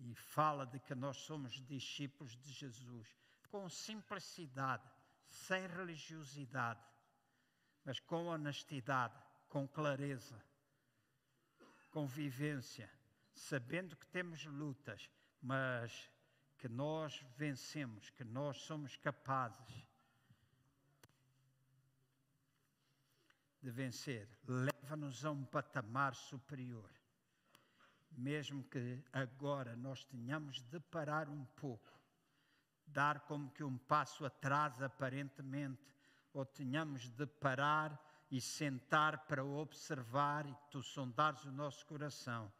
e fala de que nós somos discípulos de Jesus com simplicidade, sem religiosidade, mas com honestidade, com clareza, com vivência, sabendo que temos lutas, mas que nós vencemos, que nós somos capazes de vencer. Leva-nos a um patamar superior. Mesmo que agora nós tenhamos de parar um pouco, dar como que um passo atrás aparentemente, ou tenhamos de parar e sentar para observar e tu sondares o nosso coração.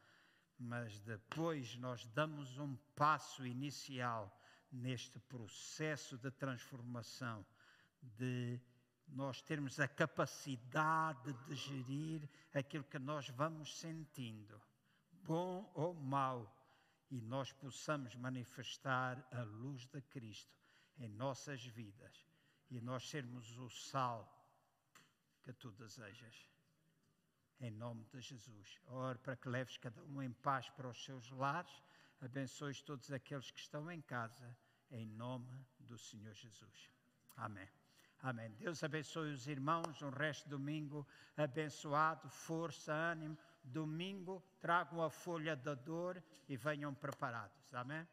Mas depois nós damos um passo inicial neste processo de transformação, de nós termos a capacidade de gerir aquilo que nós vamos sentindo, bom ou mau, e nós possamos manifestar a luz de Cristo em nossas vidas. E nós sermos o sal que tu desejas em nome de Jesus. Oro para que leves cada um em paz para os seus lares, abençoes todos aqueles que estão em casa, em nome do Senhor Jesus. Amém. Amém. Deus abençoe os irmãos, um resto de domingo abençoado, força, ânimo. Domingo tragam a folha da dor e venham preparados. Amém.